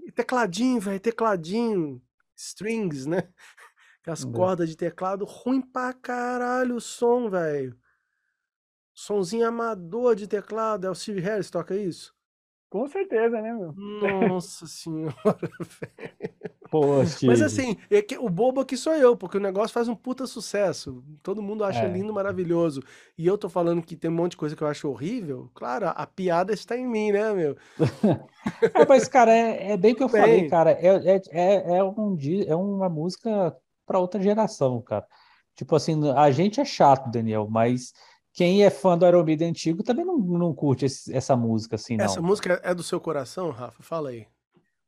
E tecladinho, velho, tecladinho. Strings, né? Aquelas É. cordas de teclado ruim pra caralho o som, velho. Sonzinho amador de teclado. É o Steve Harris toca isso? Com certeza, né, meu? Nossa senhora, velho. Pô, Mas assim, é que o bobo aqui sou eu, porque o negócio faz um puta sucesso. Todo mundo acha É. lindo, maravilhoso. E eu tô falando que tem um monte de coisa que eu acho horrível. Claro, a, a piada está em mim, né, meu? É, mas, cara, é, é bem o que eu Bem. falei, cara. É, é, é, é, um, é uma música para outra geração, cara. Tipo assim, a gente é chato, Daniel, mas quem é fã do Iron Maiden antigo também não, não curte esse- essa música assim, não. Essa música é do seu coração, Rafa? Fala aí.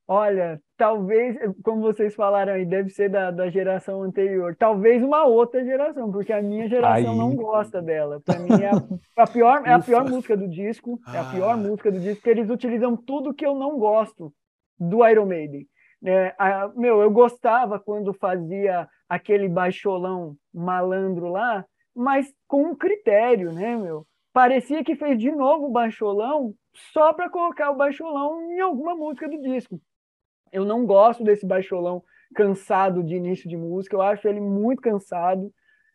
Olha, talvez, como vocês falaram aí, deve ser da, da geração anterior. Talvez uma outra geração, porque a minha geração Aí. não gosta dela. Para mim é a, a pior, é a pior Ufa. música do disco. É a pior Ah. música do disco, porque eles utilizam tudo que eu não gosto do Iron Maiden. É, a- meu, eu gostava quando fazia aquele baixolão malandro lá, mas com um critério, né, meu? Parecia que fez de novo o baixolão só para colocar o baixolão em alguma música do disco. Eu não gosto desse baixolão cansado de início de música, eu acho ele muito cansado.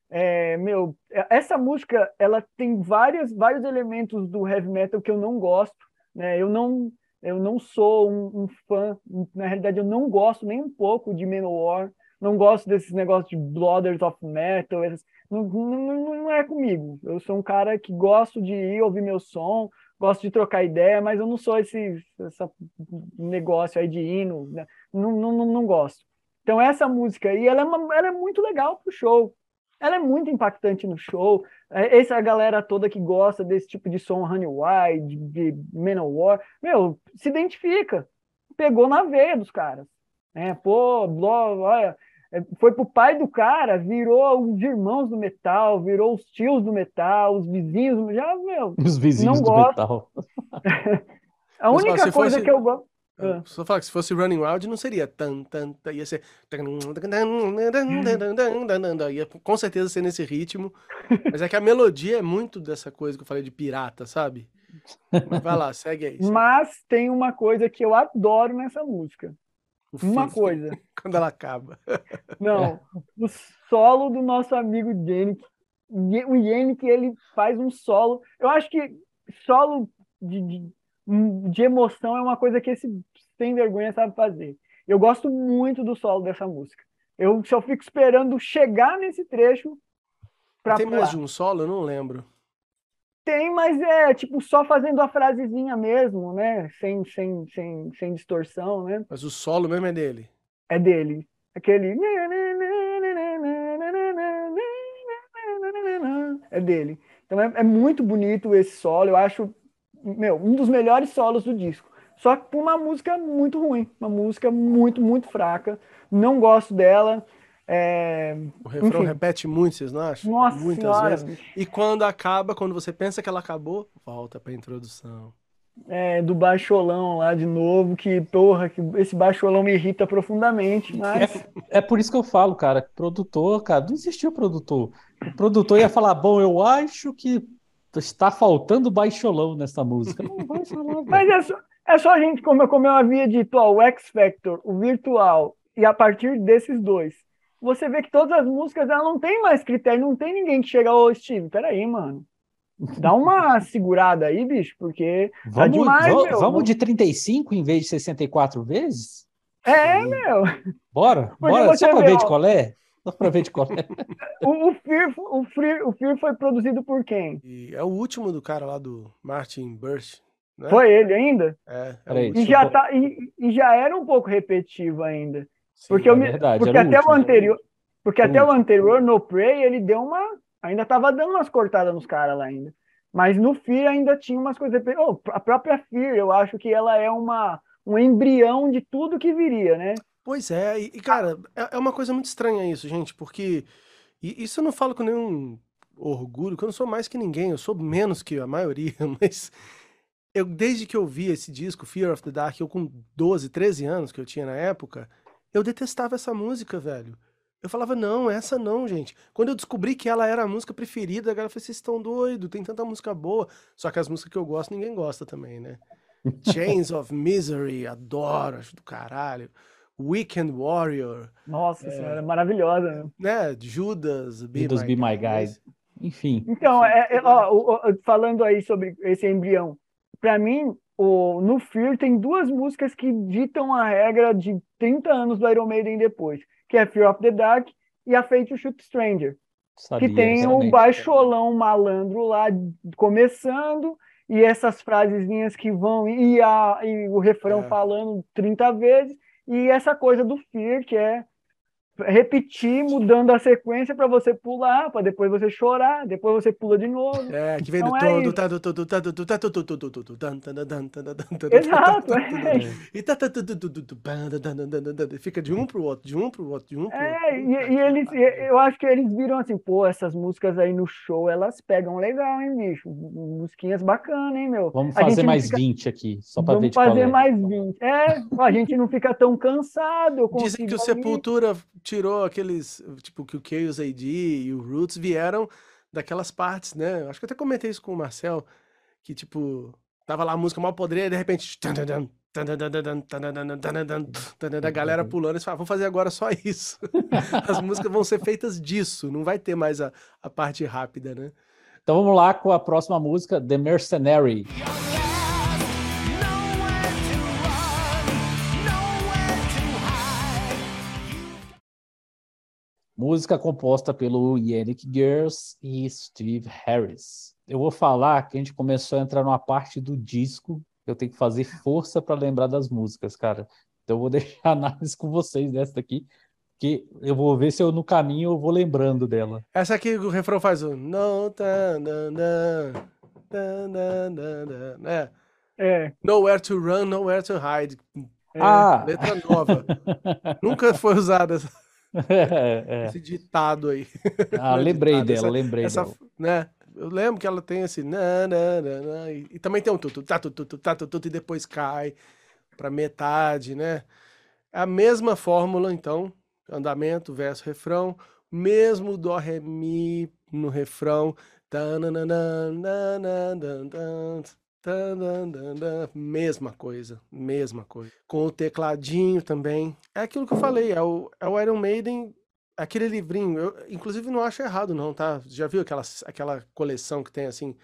É, meu, essa música ela tem várias, vários elementos do heavy metal que eu não gosto. Né? Eu não eu não sou um, um fã, na realidade eu não gosto nem um pouco de Manowar, não gosto desses negócios de Blooders of Metal, não, não, não é comigo. Eu sou um cara que gosto de ir ouvir meu som, gosto de trocar ideia, mas eu não sou esse, esse negócio aí de hino, né? não, não, não, gosto. Então essa música aí, ela é, uma, ela é muito legal pro show. Ela é muito impactante no show. É, essa galera toda que gosta desse tipo de som Honey Wide, de Manowar, meu, se identifica. Pegou na veia dos caras. É, pô, bló, olha, foi pro pai do cara, virou os irmãos do metal, virou os tios do metal, os vizinhos, já, meu, Os vizinhos Não do gosto. metal. a única se coisa fosse- que eu gosto. Ah. Só falar que se fosse Running Wild não seria tan, tan, tan, ia ser ia com certeza ser nesse ritmo, mas é que a melodia é muito dessa coisa que eu falei de pirata, sabe? Mas vai lá, segue aí. segue. Mas tem uma coisa que eu adoro nessa música. Uma coisa. quando ela acaba. Não, o solo do nosso amigo Yannick. O Yannick, ele faz um solo. Eu acho que solo de, de, de emoção é uma coisa que esse sem vergonha sabe fazer. Eu gosto muito do solo dessa música. Eu só fico esperando chegar nesse trecho pra Tem mais pular. de um solo? Eu não lembro. Tem, mas é tipo só fazendo a frasezinha mesmo, né? Sem, sem, sem, sem distorção, né? Mas o solo mesmo é dele. É dele. Aquele. É dele. Então é, é muito bonito esse solo. Eu acho, meu, um dos melhores solos do disco. Só que por uma música muito ruim. Uma música muito, muito fraca. Não gosto dela. É, O refrão Enfim. repete muito, vocês não acham? Nossa Muitas senhora. vezes. E quando acaba, quando você pensa que ela acabou, volta pra introdução. é, do baixolão lá de novo, que, porra, que esse baixolão me irrita profundamente, mas É por isso que eu falo, cara, produtor, cara, não existia produtor. O produtor ia falar, bom, eu acho que está faltando baixolão nessa música. Não vai falar, Mas é só, é só a gente, como, como eu havia dito, ó, o X Factor, o virtual, e a partir desses dois, você vê que todas as músicas ela não tem mais critério, não tem ninguém que chega, ô Steve, peraí, mano. Dá uma segurada aí, bicho, porque vamos, tá demais, vamos, meu. Vamos de 35 em vez de 64 vezes? É, meu. Bora, bora. Só pra ver de qual é? Só pra ver de qual é. o, o, Fear, o, Fear, o Fear foi produzido por quem? E é o último do cara lá do Martin Burst. Né? Foi ele ainda? É. é e, já tá, e, e, já era um pouco repetitivo ainda. Sim, porque, eu me, verdade, porque até o, o anterior, porque até o anterior, no Prey, ele deu uma. Ainda tava dando umas cortadas nos caras lá ainda. Mas no Fear ainda tinha umas coisas. Oh, a própria Fear, eu acho que ela é uma, um embrião de tudo que viria, né? Pois é, e, e cara, é, é uma coisa muito estranha isso, gente, porque. E isso eu não falo com nenhum orgulho, que eu não sou mais que ninguém, eu sou menos que a maioria, mas eu desde que eu vi esse disco, Fear of the Dark, eu com 12, 13 anos que eu tinha na época, eu detestava essa música, velho. Eu falava, não, essa não, gente. Quando eu descobri que ela era a música preferida, a galera falou, vocês estão doidos, tem tanta música boa. Só que as músicas que eu gosto, ninguém gosta também, né? Chains of Misery, adoro, acho do caralho. Weekend Warrior. Nossa é, senhora, maravilhosa. Né? Judas, Be Judas My, Be My Guide. Enfim. Então, é, é, ó, falando aí sobre esse embrião, para mim, o, no Fear tem duas músicas que ditam a regra de 30 anos do Iron Maiden depois, que é Fear of the Dark e a Fate to Shoot Stranger. Sabia, que tem o baixolão malandro lá começando e essas frasezinhas que vão e, a, e o refrão é. falando 30 vezes e essa coisa do fear, que é repetir, mudando a sequência para você pular, para depois você chorar, depois você pula de novo. É, que vem do todo. Exato. E fica de um pro outro, de um pro outro, de um pro outro. É, e, e eles, eu acho que eles viram assim, pô, essas músicas aí no show, elas pegam legal, hein, bicho? Musiquinhas bacanas, hein, meu? Vamos fazer mais fica... 20 aqui, só para ver de Vamos fazer mais 20. É, a gente não fica tão cansado. Dizem que o Sepultura tirou aqueles, tipo, que o Chaos AD e o Roots vieram daquelas partes, né? Acho que eu até comentei isso com o Marcel, que, tipo, tava lá a música mal podre e de repente... A galera pulando e fala, vamos fazer agora só isso. As músicas vão ser feitas disso, não vai ter mais a, a parte rápida, né? Então vamos lá com a próxima música, The Mercenary. Música composta pelo Yannick Gers e Steve Harris. Eu vou falar que a gente começou a entrar numa parte do disco eu tenho que fazer força para lembrar das músicas, cara. Então eu vou deixar a análise com vocês dessa daqui, que eu vou ver se eu no caminho eu vou lembrando dela. Essa aqui o refrão faz o no é. é. Nowhere to run, nowhere to hide. É. Ah. Letra nova. Nunca foi usada essa. É, é. Esse ditado aí. Ah, lembrei ditado, dela, essa, lembrei essa, dela. Né? Eu lembro que ela tem esse. Na, na, na, na e, e, também tem um tutu, tá, tutu, tá, tutu, e depois cai para metade, né? É a mesma fórmula, então. Andamento, verso, refrão. Mesmo dó, ré, mi no refrão. Mesma coisa, mesma coisa. Com o tecladinho também. É aquilo que eu falei, é o, é o Iron Maiden, aquele livrinho. Eu, inclusive, não acho errado, não, tá? Já viu aquela, aquela coleção que tem assim,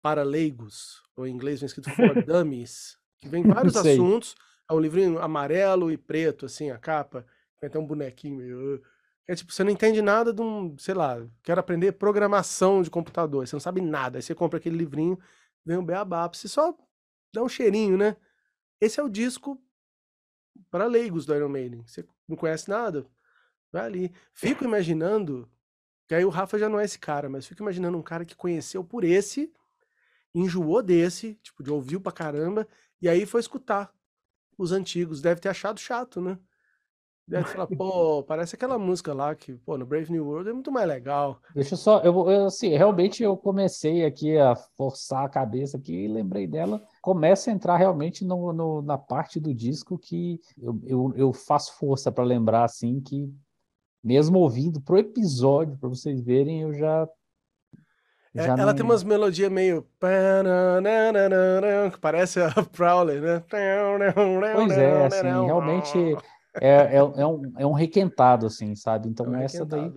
para leigos, ou em inglês vem escrito For Dummies, que vem vários assuntos. É um livrinho amarelo e preto, assim, a capa. Tem até um bonequinho meio. É tipo, você não entende nada de um, sei lá, quero aprender programação de computador, você não sabe nada. Aí você compra aquele livrinho, vem um beabá, você só dá um cheirinho, né? Esse é o disco para leigos do Iron Maiden. Você não conhece nada? Vai ali. Fico imaginando, que aí o Rafa já não é esse cara, mas fico imaginando um cara que conheceu por esse, enjoou desse, tipo, de ouviu pra caramba, e aí foi escutar os antigos. Deve ter achado chato, né? Deve falar, pô, parece aquela música lá que, pô, no Brave New World é muito mais legal. Deixa eu só, eu, eu assim, realmente eu comecei aqui a forçar a cabeça aqui e lembrei dela. Começa a entrar realmente no, no na parte do disco que eu, eu, eu faço força para lembrar, assim, que mesmo ouvindo pro episódio, para vocês verem, eu já É, ela não... tem umas melodias meio. que parece a Prowler, né? Pois é, assim, realmente é, é, é, um, é um requentado, assim, sabe? Então, é um essa daí,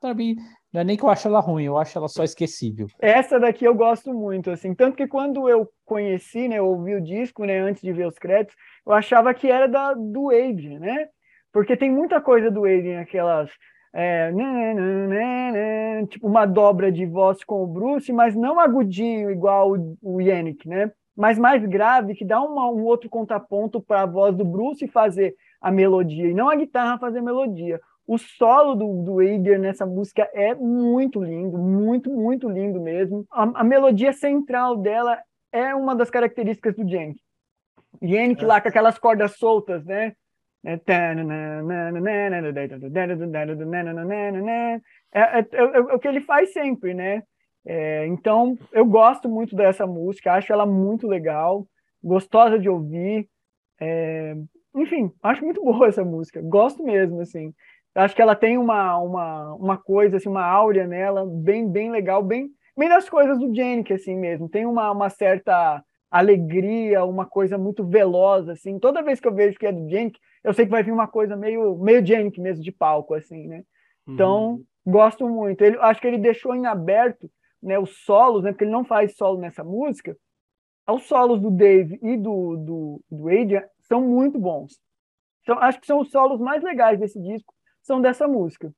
pra mim, não é nem que eu acho ela ruim, eu acho ela só esquecível. Essa daqui eu gosto muito, assim. Tanto que quando eu conheci, né, eu ouvi o disco, né, antes de ver os créditos, eu achava que era da, do Adrian, né? Porque tem muita coisa do Adrian, aquelas é, né, né, né, tipo uma dobra de voz com o Bruce, mas não agudinho igual o, o Yannick, né? Mas mais grave, que dá uma, um outro contraponto para a voz do Bruce fazer a melodia, e não a guitarra fazer a melodia. O solo do, do Adrian nessa música é muito lindo, muito, muito lindo mesmo. A, a melodia central dela é uma das características do Yannick. Yannick é. lá com aquelas cordas soltas, né? É, é, é, é, o que ele faz sempre, né? É, então, eu gosto muito dessa música, acho ela muito legal, gostosa de ouvir. É, enfim, acho muito boa essa música, gosto mesmo, assim. Acho que ela tem uma, uma, uma coisa, assim, uma áurea nela bem, bem legal, bem, bem das coisas do Janick, assim mesmo. Tem uma, uma certa alegria, uma coisa muito veloz, assim. Toda vez que eu vejo que é do Jenk, eu sei que vai vir uma coisa meio, meio Jenk mesmo, de palco, assim, né? Então, uhum. gosto muito. Ele, acho que ele deixou em aberto né, os solos, né, porque ele não faz solo nessa música. Os solos do Dave e do, do, do Adrian são muito bons. Então, acho que são os solos mais legais desse disco, são dessa música.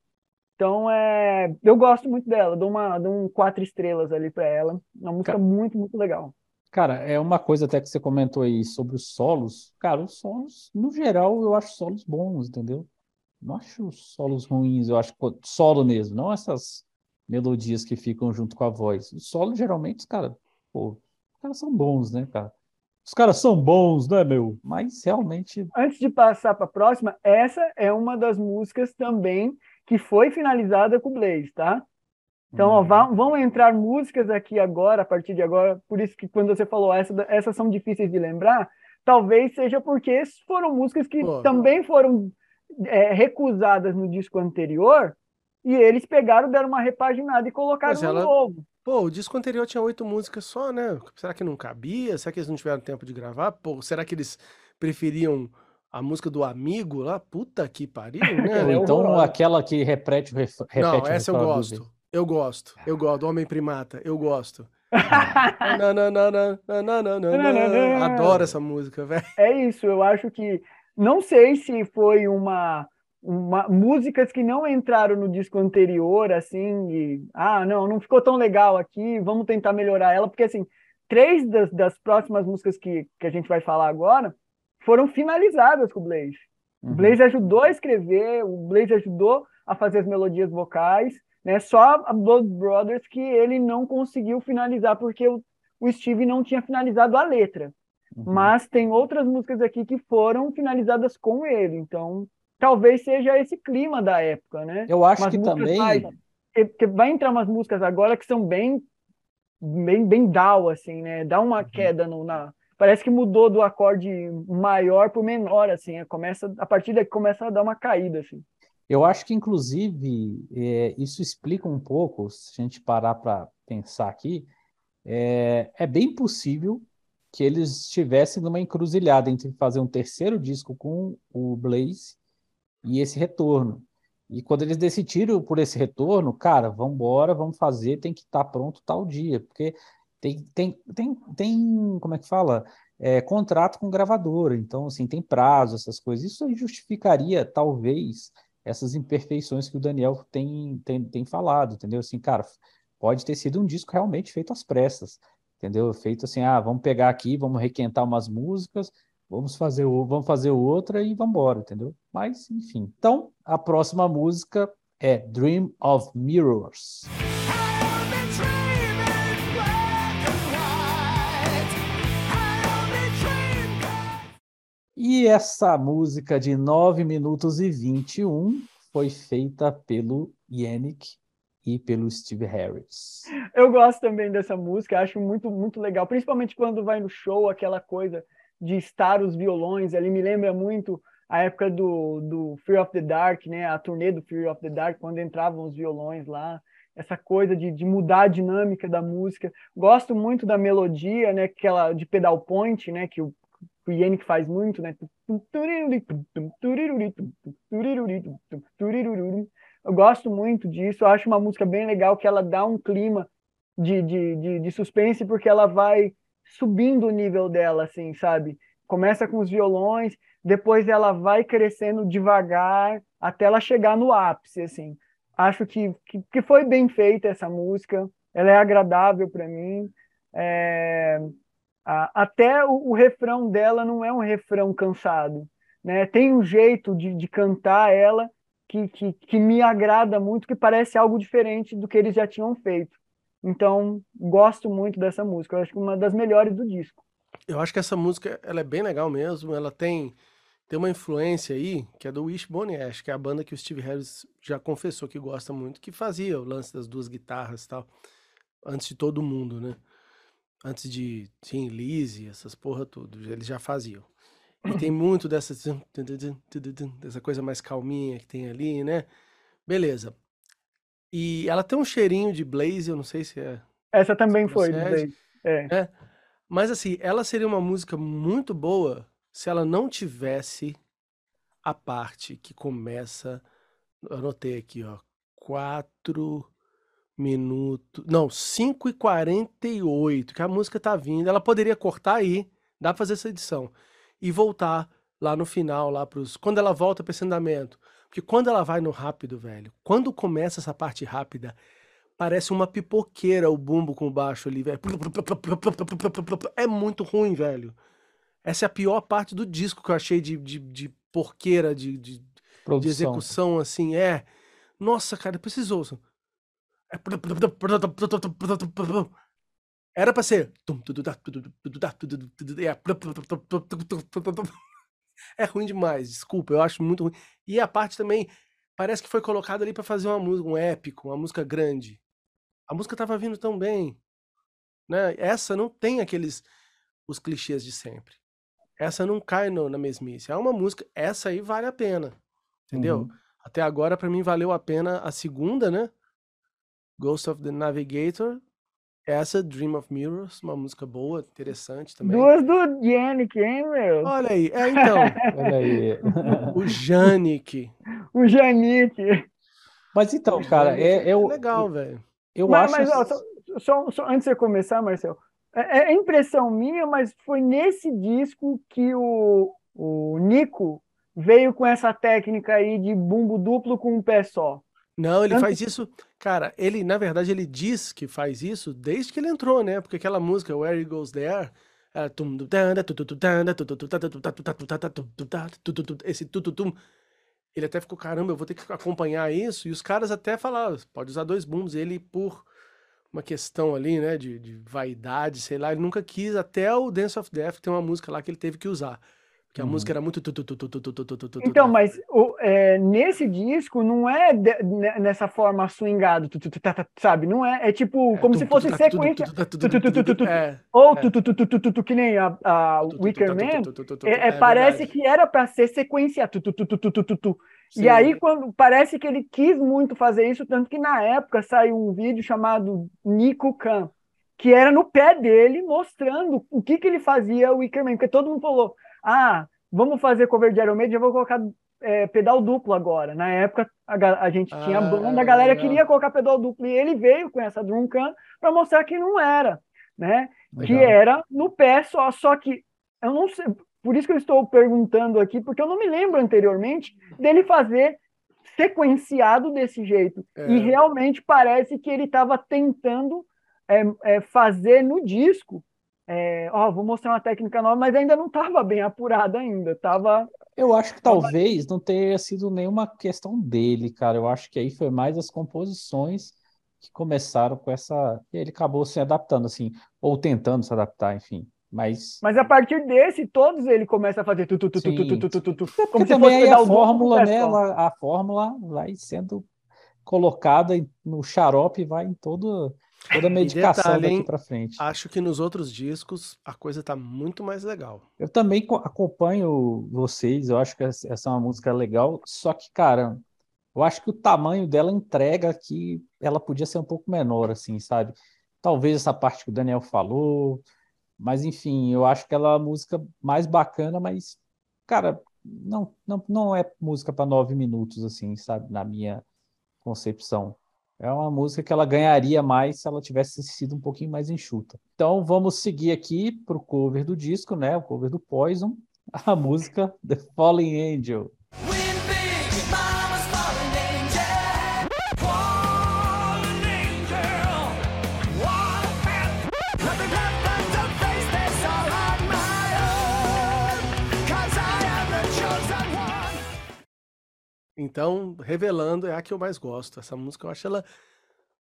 Então, é, eu gosto muito dela, dou, uma, dou um quatro estrelas ali para ela. Uma música muito, muito legal. Cara, é uma coisa até que você comentou aí sobre os solos. Cara, os solos, no geral, eu acho solos bons, entendeu? Não acho solos ruins, eu acho solo mesmo, não essas melodias que ficam junto com a voz. Os solos, geralmente, cara, pô, os caras são bons, né, cara? Os caras são bons, né, meu? Mas realmente. Antes de passar para a próxima, essa é uma das músicas também que foi finalizada com o Blaze, tá? Então, ó, vão, vão, entrar músicas aqui agora, a partir de agora, por isso que quando você falou essa, essas são difíceis de lembrar, talvez seja porque foram músicas que Pô. também foram é, recusadas no disco anterior, e eles pegaram, deram uma repaginada e colocaram no novo. Pô, o disco anterior tinha oito músicas só, né? Será que não cabia? Será que eles não tiveram tempo de gravar? Pô, será que eles preferiam a música do amigo lá? Puta que pariu, né? então aquela que repete, repete Não, essa eu gosto. Eu gosto. Eu gosto. Homem Primata. Eu gosto. Adoro essa música, velho. É isso. Eu acho que. Não sei se foi uma. Uma, músicas que não entraram no disco anterior, assim, e, ah, não, não ficou tão legal aqui, vamos tentar melhorar ela, porque, assim, três das, das próximas músicas que, que a gente vai falar agora foram finalizadas com o Blaze. Uhum. O Blaze ajudou a escrever, o Blaze ajudou a fazer as melodias vocais, né? Só a Blood Brothers que ele não conseguiu finalizar porque o, o Steve não tinha finalizado a letra. Uhum. Mas tem outras músicas aqui que foram finalizadas com ele. Então, talvez seja esse clima da época, né? Eu acho umas que também mais, que, vai entrar umas músicas agora que são bem bem bem down assim, né? Dá uma uhum. queda no, na parece que mudou do acorde maior para o menor assim, começa a partir daqui começa a dar uma caída assim. Eu acho que, inclusive, é, isso explica um pouco, se a gente parar para pensar aqui, é, é, bem possível que eles estivessem numa encruzilhada entre fazer um terceiro disco com o Blaze e esse retorno. E quando eles decidiram por esse retorno, cara, vamos embora, vamos fazer, tem que estar tá pronto tal dia, porque tem, tem, tem, tem como é que fala? É, contrato com gravadora, então, assim, tem prazo, essas coisas. Isso aí justificaria, talvez, essas imperfeições que o Daniel tem, tem, tem falado, entendeu? Assim, cara, pode ter sido um disco realmente feito às pressas, entendeu? Feito assim, ah, vamos pegar aqui, vamos requentar umas músicas, vamos fazer, vamos fazer outra e vamos embora, entendeu? Mas, enfim. Então, a próxima música é Dream of Mirrors. E essa música de 9 minutos e 21 foi feita pelo Yannick e pelo Steve Harris. Eu gosto também dessa música, acho muito, muito legal, principalmente quando vai no show, aquela coisa de estar os violões ali, me lembra muito a época do, do Fear of the Dark, né? A turnê do Fear of the Dark, quando entravam os violões lá. essa coisa de, de mudar a dinâmica da música. Gosto muito da melodia, né, aquela de pedal point, né, que o, Yannick faz muito, né? Eu gosto muito disso, eu acho uma música bem legal que ela dá um clima de, de, de, de suspense porque ela vai subindo o nível dela, assim, sabe? Começa com os violões, depois ela vai crescendo devagar até ela chegar no ápice, assim. Acho que, que, que foi bem feita essa música, ela é agradável para mim. É... até o, o, refrão dela não é um refrão cansado, né? Tem um jeito de, de cantar ela que, que, que me agrada muito, que parece algo diferente do que eles já tinham feito. Então, gosto muito dessa música. Eu acho que uma das melhores do disco. Eu acho que essa música ela é bem legal mesmo. Ela tem, tem uma influência aí, que é do Wishbone Ash, que é a banda que o Steve Harris já confessou que gosta muito, que fazia o lance das duas guitarras e tal, antes de todo mundo, né? Antes de Tim Lizzy, essas porra tudo, eles já faziam. E tem muito dessa, dessa coisa mais calminha que tem ali, né? Beleza. E ela tem um cheirinho de Blaze, eu não sei se é. Essa também foi, Blaze. É. é. Mas assim, ela seria uma música muito boa se ela não tivesse a parte que começa. Anotei aqui, ó. 4 minutos. Não, 5 e 48, que a música tá vindo. Ela poderia cortar aí, dá pra fazer essa edição. E voltar lá no final, lá pros. Quando ela volta esse andamento. Porque quando ela vai no rápido, velho, quando começa essa parte rápida, parece uma pipoqueira o bumbo com o baixo ali, velho. É muito ruim, velho. Essa é a pior parte do disco que eu achei de, de, de porqueira, de, de, de, execução, assim. É. Nossa, cara, precisou. Era pra ser. É ruim demais, desculpa, eu acho muito ruim. E a parte também parece que foi colocada ali para fazer uma música, um épico, uma música grande. A música tava vindo tão bem, né? Essa não tem aqueles os clichês de sempre. Essa não cai no, na mesmice. É uma música, essa aí vale a pena. Entendeu? Uhum. Até agora para mim valeu a pena a segunda, né? Ghost of the Navigator essa, Dream of Mirrors, uma música boa, interessante também. Duas do Yannick, hein, meu? Olha aí, é então. Olha aí. o Janik. O Janik. Mas então, cara, é, é, é legal, velho. Eu mas, acho. Mas, ó, só, só, só, antes de você começar, Marcel, é, é, impressão minha, mas foi nesse disco que o, o Nico veio com essa técnica aí de bumbo duplo com um pé só. Não, ele faz isso. Cara, ele, na verdade, ele diz que faz isso desde que ele entrou, né? Porque aquela música, Where He Goes There, esse tututum, ele até ficou, caramba, eu vou ter que acompanhar isso. E os caras até falaram, pode usar dois bumbos. Ele, por uma questão ali, né, de, de vaidade, sei lá, ele nunca quis, até o Dance of Death tem uma música lá que ele teve que usar. Que a uhum. música era muito. Então, mas o, é, nesse disco não é de, nessa forma swingado, sabe? Não é. É tipo, como se fosse sequência. Ou que nem a, a Wicker Man. É, parece que era para ser sequência. E aí, quando parece que ele quis muito fazer isso, tanto que na época saiu um vídeo chamado Nico Khan, que era no pé dele mostrando o que, que ele fazia o Wicker Man, porque todo mundo falou ah, vamos fazer cover de Iron Maiden, já vou colocar é, pedal duplo agora. Na época, a, a gente tinha ah, banda, a galera legal. queria colocar pedal duplo, e ele veio com essa Drumcan para mostrar que não era, né? Legal. Que era no pé só, só que eu não sei, por isso que eu estou perguntando aqui, porque eu não me lembro anteriormente dele fazer sequenciado desse jeito. É. E realmente parece que ele estava tentando é, é, fazer no disco é, ó, vou mostrar uma técnica nova, mas ainda não estava bem apurada ainda, tava... Eu acho que talvez não tenha sido nenhuma questão dele, cara, eu acho que aí foi mais as composições que começaram com essa... Ele acabou se adaptando, assim, ou tentando se adaptar, enfim, mas... Mas a partir desse, todos ele começa a fazer tu, tu, tu, tu, tu, tu, tu, tu, tu, como se aí a fórmula, né, a fórmula vai sendo colocada no xarope, vai em todo toda a medicação detalhe, daqui para frente. Acho que nos outros discos a coisa tá muito mais legal. Eu também acompanho vocês, eu acho que essa é uma música legal, só que, cara, eu acho que o tamanho dela entrega que ela podia ser um pouco menor, assim, sabe? Talvez essa parte que o Daniel falou, mas enfim, eu acho que ela é a música mais bacana, mas, cara, não, não, não é música para nove minutos, assim, sabe? Na minha concepção. É uma música que ela ganharia mais se ela tivesse sido um pouquinho mais enxuta. Então vamos seguir aqui para o cover do disco, né? O cover do Poison, a música The Falling Angel. Então, revelando, é a que eu mais gosto. Essa música eu acho ela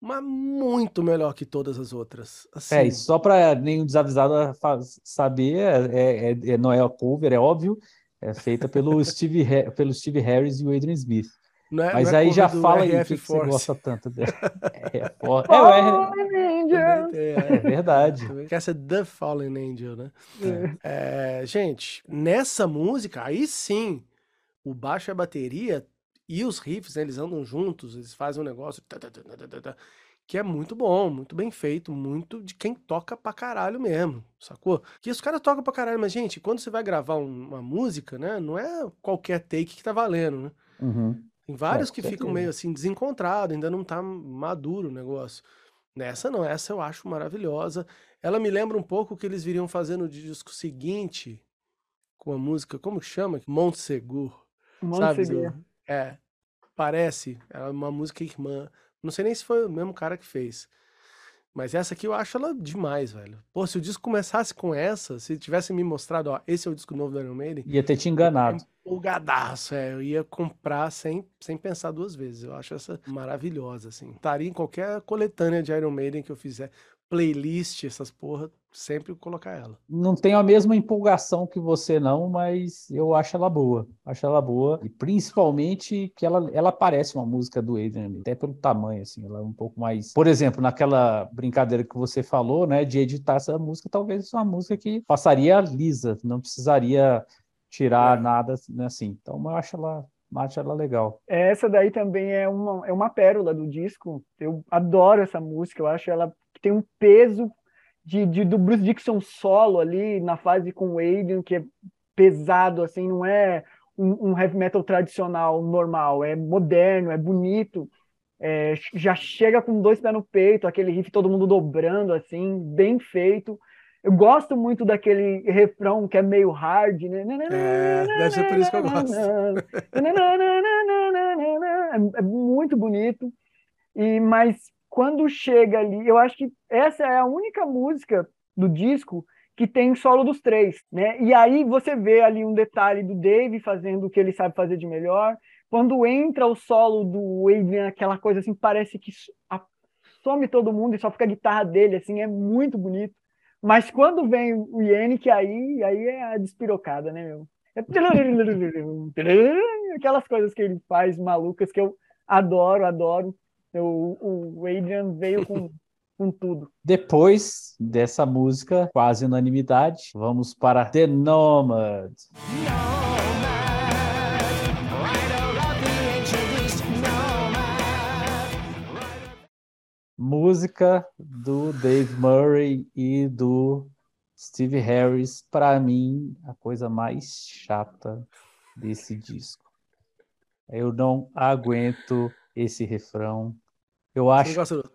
uma muito melhor que todas as outras. Assim, É, e só para nenhum desavisado saber, é, é- é- não é a cover, é óbvio, é feita pelo Steve, pelo Steve Harris e o Adrian Smith. não é, Mas não é aí já fala aí o que, que você gosta tanto dela. É, é, o R- Fallen Angel. É, é verdade. Que essa é The Fallen Angel, né? É, gente, nessa música, aí sim, o baixo e a bateria e os riffs, né, eles andam juntos, eles fazem um negócio tá, tá, tá, que é muito bom, muito bem feito, muito de quem toca pra caralho mesmo, sacou? Que os caras tocam pra caralho, mas, gente, quando você vai gravar um- uma música, né, não é qualquer take que tá valendo, né? Uhum. Tem vários com que ficam meio assim desencontrados, ainda não tá maduro o negócio. Nessa não, essa eu acho maravilhosa. Ela me lembra um pouco o que eles viriam fazer no disco seguinte, com a música, como chama? Montsegur, sabe? É, parece, é uma música irmã. Não sei nem se foi o mesmo cara que fez. Mas essa aqui eu acho ela demais, velho. Pô, se o disco começasse com essa, se tivesse me mostrado, ó, esse é o disco novo do Iron Maiden, Ia ter te enganado. empolgadaço, é. Eu ia comprar sem, sem pensar duas vezes. Eu acho essa maravilhosa, assim. Estaria em qualquer coletânea de Iron Maiden que eu fizer, playlist, essas porra, sempre colocar ela. Não tenho a mesma empolgação que você, não, mas eu acho ela boa. Acho ela boa. E principalmente que ela, ela parece uma música do Adrian, até pelo tamanho, assim. Ela é um pouco mais. Por exemplo, naquela brincadeira que você falou, né, de editar essa música, talvez uma música que passaria lisa, não precisaria tirar É. nada né, assim. Então eu acho ela, acho ela legal. Essa daí também é uma, é uma pérola do disco. Eu adoro essa música, eu acho ela tem um peso de, de- do Bruce Dixon solo ali na fase com o Adrian, que é pesado, assim, não é um, um heavy metal tradicional, normal, é moderno, é bonito, é, já chega com dois pés no peito, aquele riff todo mundo dobrando, assim, bem feito. Eu gosto muito daquele refrão que é meio hard, né? É, deve ser por isso que eu gosto. É, é muito bonito. E mas quando chega ali, eu acho que essa é a única música do disco que tem solo dos três, né? E aí você vê ali um detalhe do Dave fazendo o que ele sabe fazer de melhor. Quando entra o solo do Adrian, aquela coisa assim, parece que some todo mundo e só fica a guitarra dele, assim, é muito bonito. Mas quando vem o Yannick, aí, aí é a despirocada, né, meu? É Aquelas coisas que ele faz malucas que eu adoro, adoro. Eu, o Adrian veio com, com tudo. Depois dessa música, quase unanimidade, vamos para The Nomad. Música do Dave Murray e do Steve Harris, para mim, a coisa mais chata desse disco. Eu não aguento esse refrão. Eu acho gosta do...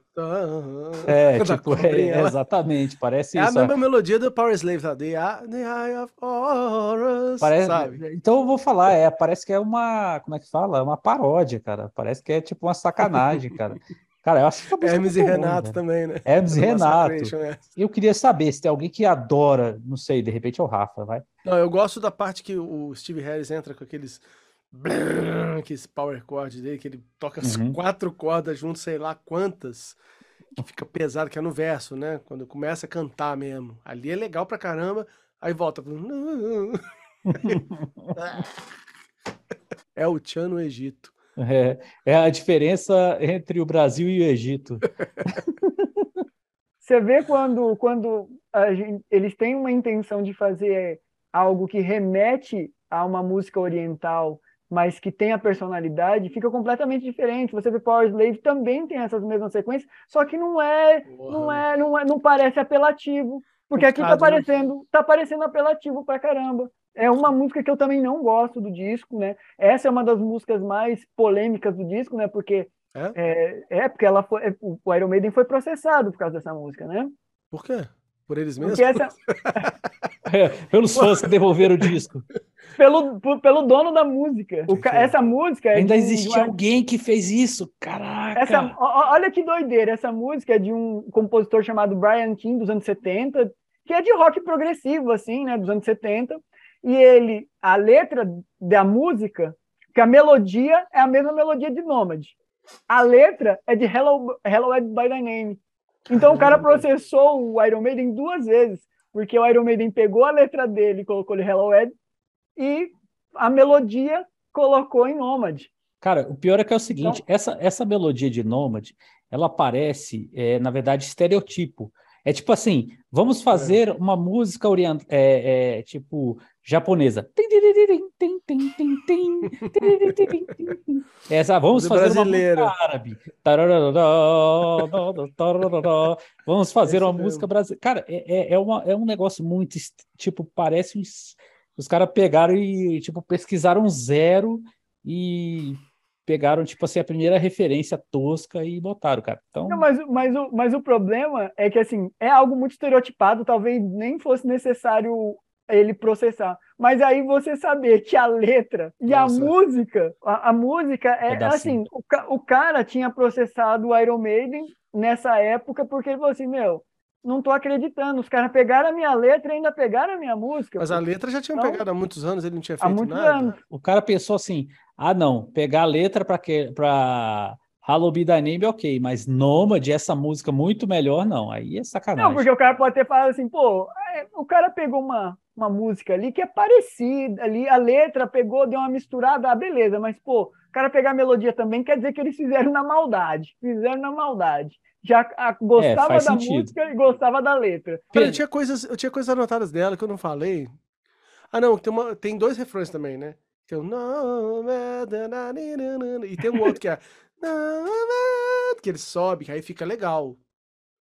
é, da tipo, é, lá? exatamente, parece É a isso. ó. mesma melodia do Power Slave, tá? The Eye, of Horus, Parece, sabe? então eu vou falar, é, parece que é uma, como é que fala? É uma paródia, cara. Parece que é tipo uma sacanagem, cara. Cara, eu acho que a é Hermes e Renato velho. também, né? Hermes e Renato. Massacration, é. Eu queria saber se tem alguém que adora, não sei, de repente é o Rafa, vai. Não, eu gosto da parte que o Steve Harris entra com aqueles. Aqueles power chord dele, que ele toca as Uhum. quatro cordas junto, sei lá quantas, que fica pesado, que é no verso, né? Quando começa a cantar mesmo. Ali é legal pra caramba, aí volta. É o Tchan no Egito. É, é a diferença entre o Brasil e o Egito. Você vê quando, quando a gente- eles têm uma intenção de fazer algo que remete a uma música oriental, mas que tem a personalidade, fica completamente diferente. Você vê Power Slave também tem essas mesmas sequências, só que não é, não é, não é, não parece apelativo, porque aqui tá parecendo, tá parecendo apelativo pra caramba. É uma música que eu também não gosto do disco, né? Essa é uma das músicas mais polêmicas do disco, né? Porque é, é, é porque ela foi, o Iron Maiden foi processado por causa dessa música, né? Por quê? Por eles mesmos? Essa... é, pelos fãs que devolveram o disco. Pelo, pelo dono da música. O, essa música. É Ainda de, existia de alguém que fez isso. Caraca! Essa, olha que doideira. Essa música é de um compositor chamado Brian King, dos anos 70, que é de rock progressivo, assim, né? Dos anos 70. E ele, a letra da música, que a melodia é a mesma melodia de Nomad. A letra é de Hello, Hello by Thy Name. Então o cara processou o Iron Maiden duas vezes, porque o Iron Maiden pegou a letra dele colocou ele Hello Ed, e a melodia colocou em Nomad. Cara, o pior é que é o seguinte, então, essa, essa melodia de Nomad, ela parece, é, na verdade, estereotipo. É tipo assim, vamos é. fazer é. uma música oriental, é, é, tipo japonesa. Essa, vamos fazer uma música árabe. Vamos fazer Esse uma mesmo. música brasileira. Cara, é, é, é, uma, é um negócio muito, tipo, parece uns, os caras pegaram e, tipo, pesquisaram zero e pegaram, tipo assim, a primeira referência tosca e botaram, cara. Então... Não, mas, mas, o, mas o problema é que, assim, é algo muito estereotipado, talvez nem fosse necessário ele processar. Mas aí você saber que a letra e Nossa. a música, a, a música é, é assim, o, o cara tinha processado o Iron Maiden nessa época porque ele falou assim, meu, não tô acreditando. Os caras pegaram a minha letra e ainda pegaram a minha música. Mas a letra já tinham então, pegado há muitos anos, ele não tinha feito há muitos nada. Anos. O cara pensou assim: ah, não, pegar a letra para que para Hello Be Thy Name, ok, mas Nomad, essa música muito melhor, não. Aí é sacanagem. Não, porque o cara pode ter falado assim, pô, é, o cara pegou uma, uma música ali que é parecida ali, a letra pegou, deu uma misturada, ah, beleza, mas pô, o cara pegar a melodia também quer dizer que eles fizeram na maldade, fizeram na maldade já gostava é, da sentido. música e gostava da letra. eu tinha coisas, eu tinha coisas anotadas dela que eu não falei. Ah, não, tem, uma, tem dois refrões também, né? Tem o e tem um outro que é que ele sobe, que aí fica legal.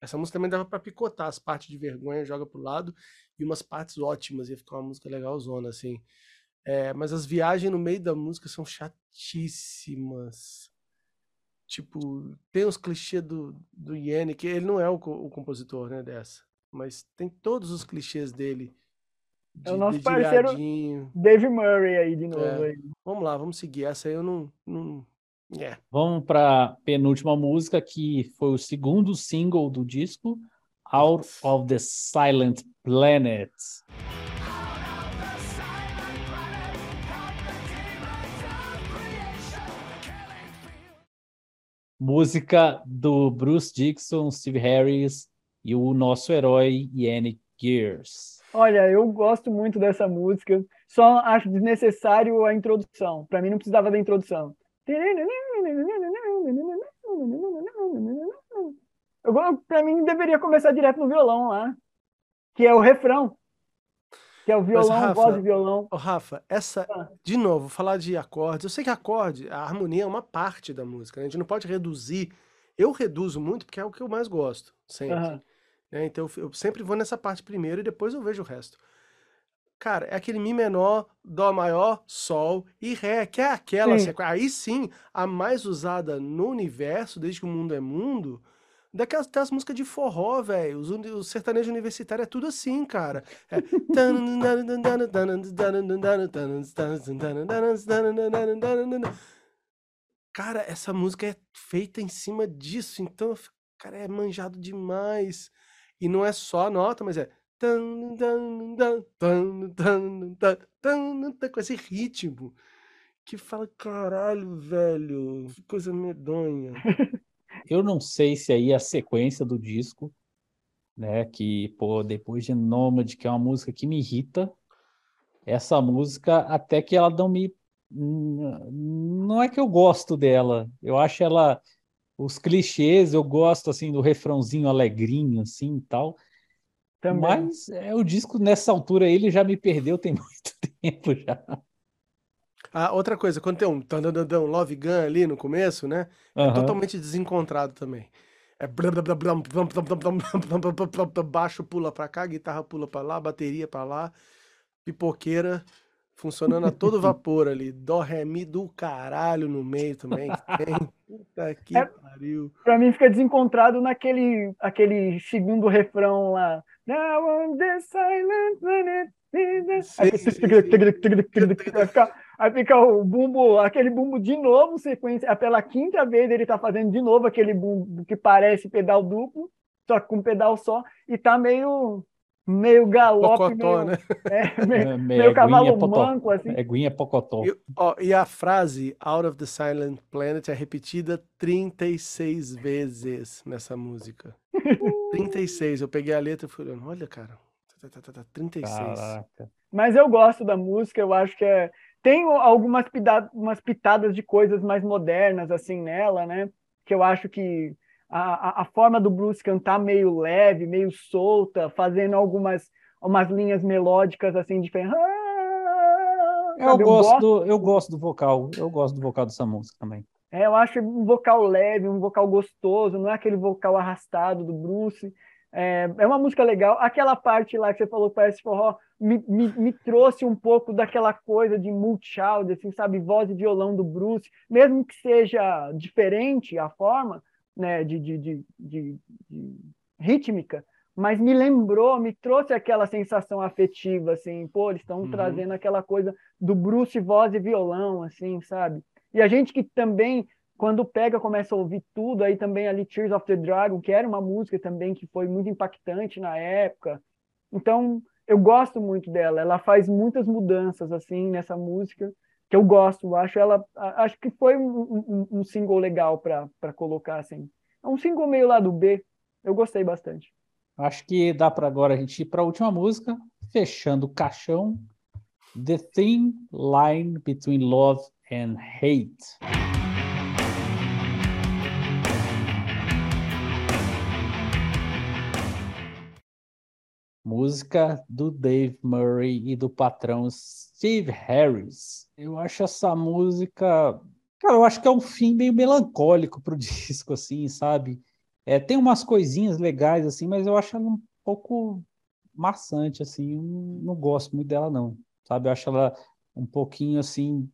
Essa música também dava para picotar as partes de vergonha, joga pro lado e umas partes ótimas, ia ficar uma música legalzona assim. É, mas as viagens no meio da música são chatíssimas. Tipo, tem os clichês do, do Yannick, que ele não é o, o compositor, né, dessa. Mas tem todos os clichês dele. De, é o nosso parceiro Dave Murray aí de novo. É. Aí. Vamos lá, vamos seguir. Essa aí eu não. não... Yeah. Vamos para penúltima música, que foi o segundo single do disco, Out of the Silent Planet. Música do Bruce Dixon, Steve Harris e o nosso herói Yannick Gears. Olha, eu gosto muito dessa música, só acho desnecessário a introdução. Para mim não precisava da introdução. Para mim deveria começar direto no violão lá, que é o refrão. Que é o violão, Mas, Rafa, voz e violão. Oh, Rafa, essa. Ah. De novo, falar de acordes. Eu sei que acorde, a harmonia é uma parte da música. Né? A gente não pode reduzir. Eu reduzo muito porque é o que eu mais gosto, sempre. Uhum. Né? Então eu sempre vou nessa parte primeiro e depois eu vejo o resto. Cara, é aquele Mi menor, Dó maior, Sol e Ré, que é aquela sim. sequência. Aí sim, a mais usada no universo, desde que o mundo é mundo, Daquelas, das músicas de forró, velho. O sertanejo universitário é tudo assim, cara. É... Cara, essa música é feita em cima disso, então, cara, é manjado demais. E não é só a nota, mas é. Com esse ritmo que fala, caralho, velho, que coisa medonha. Eu não sei se aí a sequência do disco, né, que pô, depois de Nomad, que é uma música que me irrita, essa música até que ela não me não é que eu gosto dela, eu acho ela os clichês, eu gosto assim do refrãozinho alegrinho assim e tal. Também. Mas é o disco nessa altura ele já me perdeu tem muito tempo já. Ah, outra coisa, quando tem um tandandandão, Love Gun ali no começo, né? É Aham. totalmente desencontrado também. É baixo pula pra cá, guitarra pula pra lá, bateria pra lá, pipoqueira funcionando a todo vapor ali. Dó, ré, mi do caralho no meio também. que tem. Puta que É- pariu. Pra mim fica desencontrado naquele aquele segundo refrão lá. Now on the silent planet. Aí fica o bumbo, aquele bumbo de novo, sequência. é Pela quinta vez ele tá fazendo de novo aquele bumbo que parece pedal duplo, só que com pedal só, e tá meio, meio galope, Pocotó, meio, né? é, meio, É, meio cavalo Eguinha Potó. manco, assim. Eguinha Pocotó. E, ó, e a frase Out of the Silent Planet é repetida 36 vezes nessa música. 36. Eu peguei a letra e olhando. Olha, cara. Tá, tá, tá, tá, 36. Caraca. Mas eu gosto da música, eu acho que é. Tem algumas umas pitadas de coisas mais modernas, assim, nela, né? Que eu acho que a, a, forma do Bruce cantar meio leve, meio solta, fazendo algumas umas linhas melódicas, assim, diferentes. Eu Sabe, gosto, do, eu gosto do vocal. Eu gosto do vocal dessa música também. É, eu acho um vocal leve, um vocal gostoso, não é aquele vocal arrastado do Bruce. É, é uma música legal. Aquela parte lá que você falou, parece forró, me, me, me trouxe um pouco daquela coisa de multi-child, assim, sabe? Voz e violão do Bruce, mesmo que seja diferente a forma né, de, de, de, de, de rítmica, mas me lembrou, me trouxe aquela sensação afetiva, assim, pô, eles estão Uhum. trazendo aquela coisa do Bruce voz e violão, assim, sabe? E a gente que também, quando pega, começa a ouvir tudo, aí também ali Tears of the Dragon, que era uma música também que foi muito impactante na época. Então, eu gosto muito dela. Ela faz muitas mudanças, assim, nessa música, que eu gosto. Acho ela, acho que foi um, um- um single legal para colocar, assim. É um single meio lá do B. Eu gostei bastante. Acho que dá para agora a gente ir para a última música, fechando o caixão. The Thin Line Between Love and Hate. Música do Dave Murray e do patrão Steve Harris. Eu acho essa música. Cara, eu acho que é um fim meio melancólico pro disco, assim, sabe? É, tem umas coisinhas legais, assim, mas eu acho ela um pouco maçante, assim. não gosto muito dela, não. Sabe? Eu acho ela um pouquinho, assim,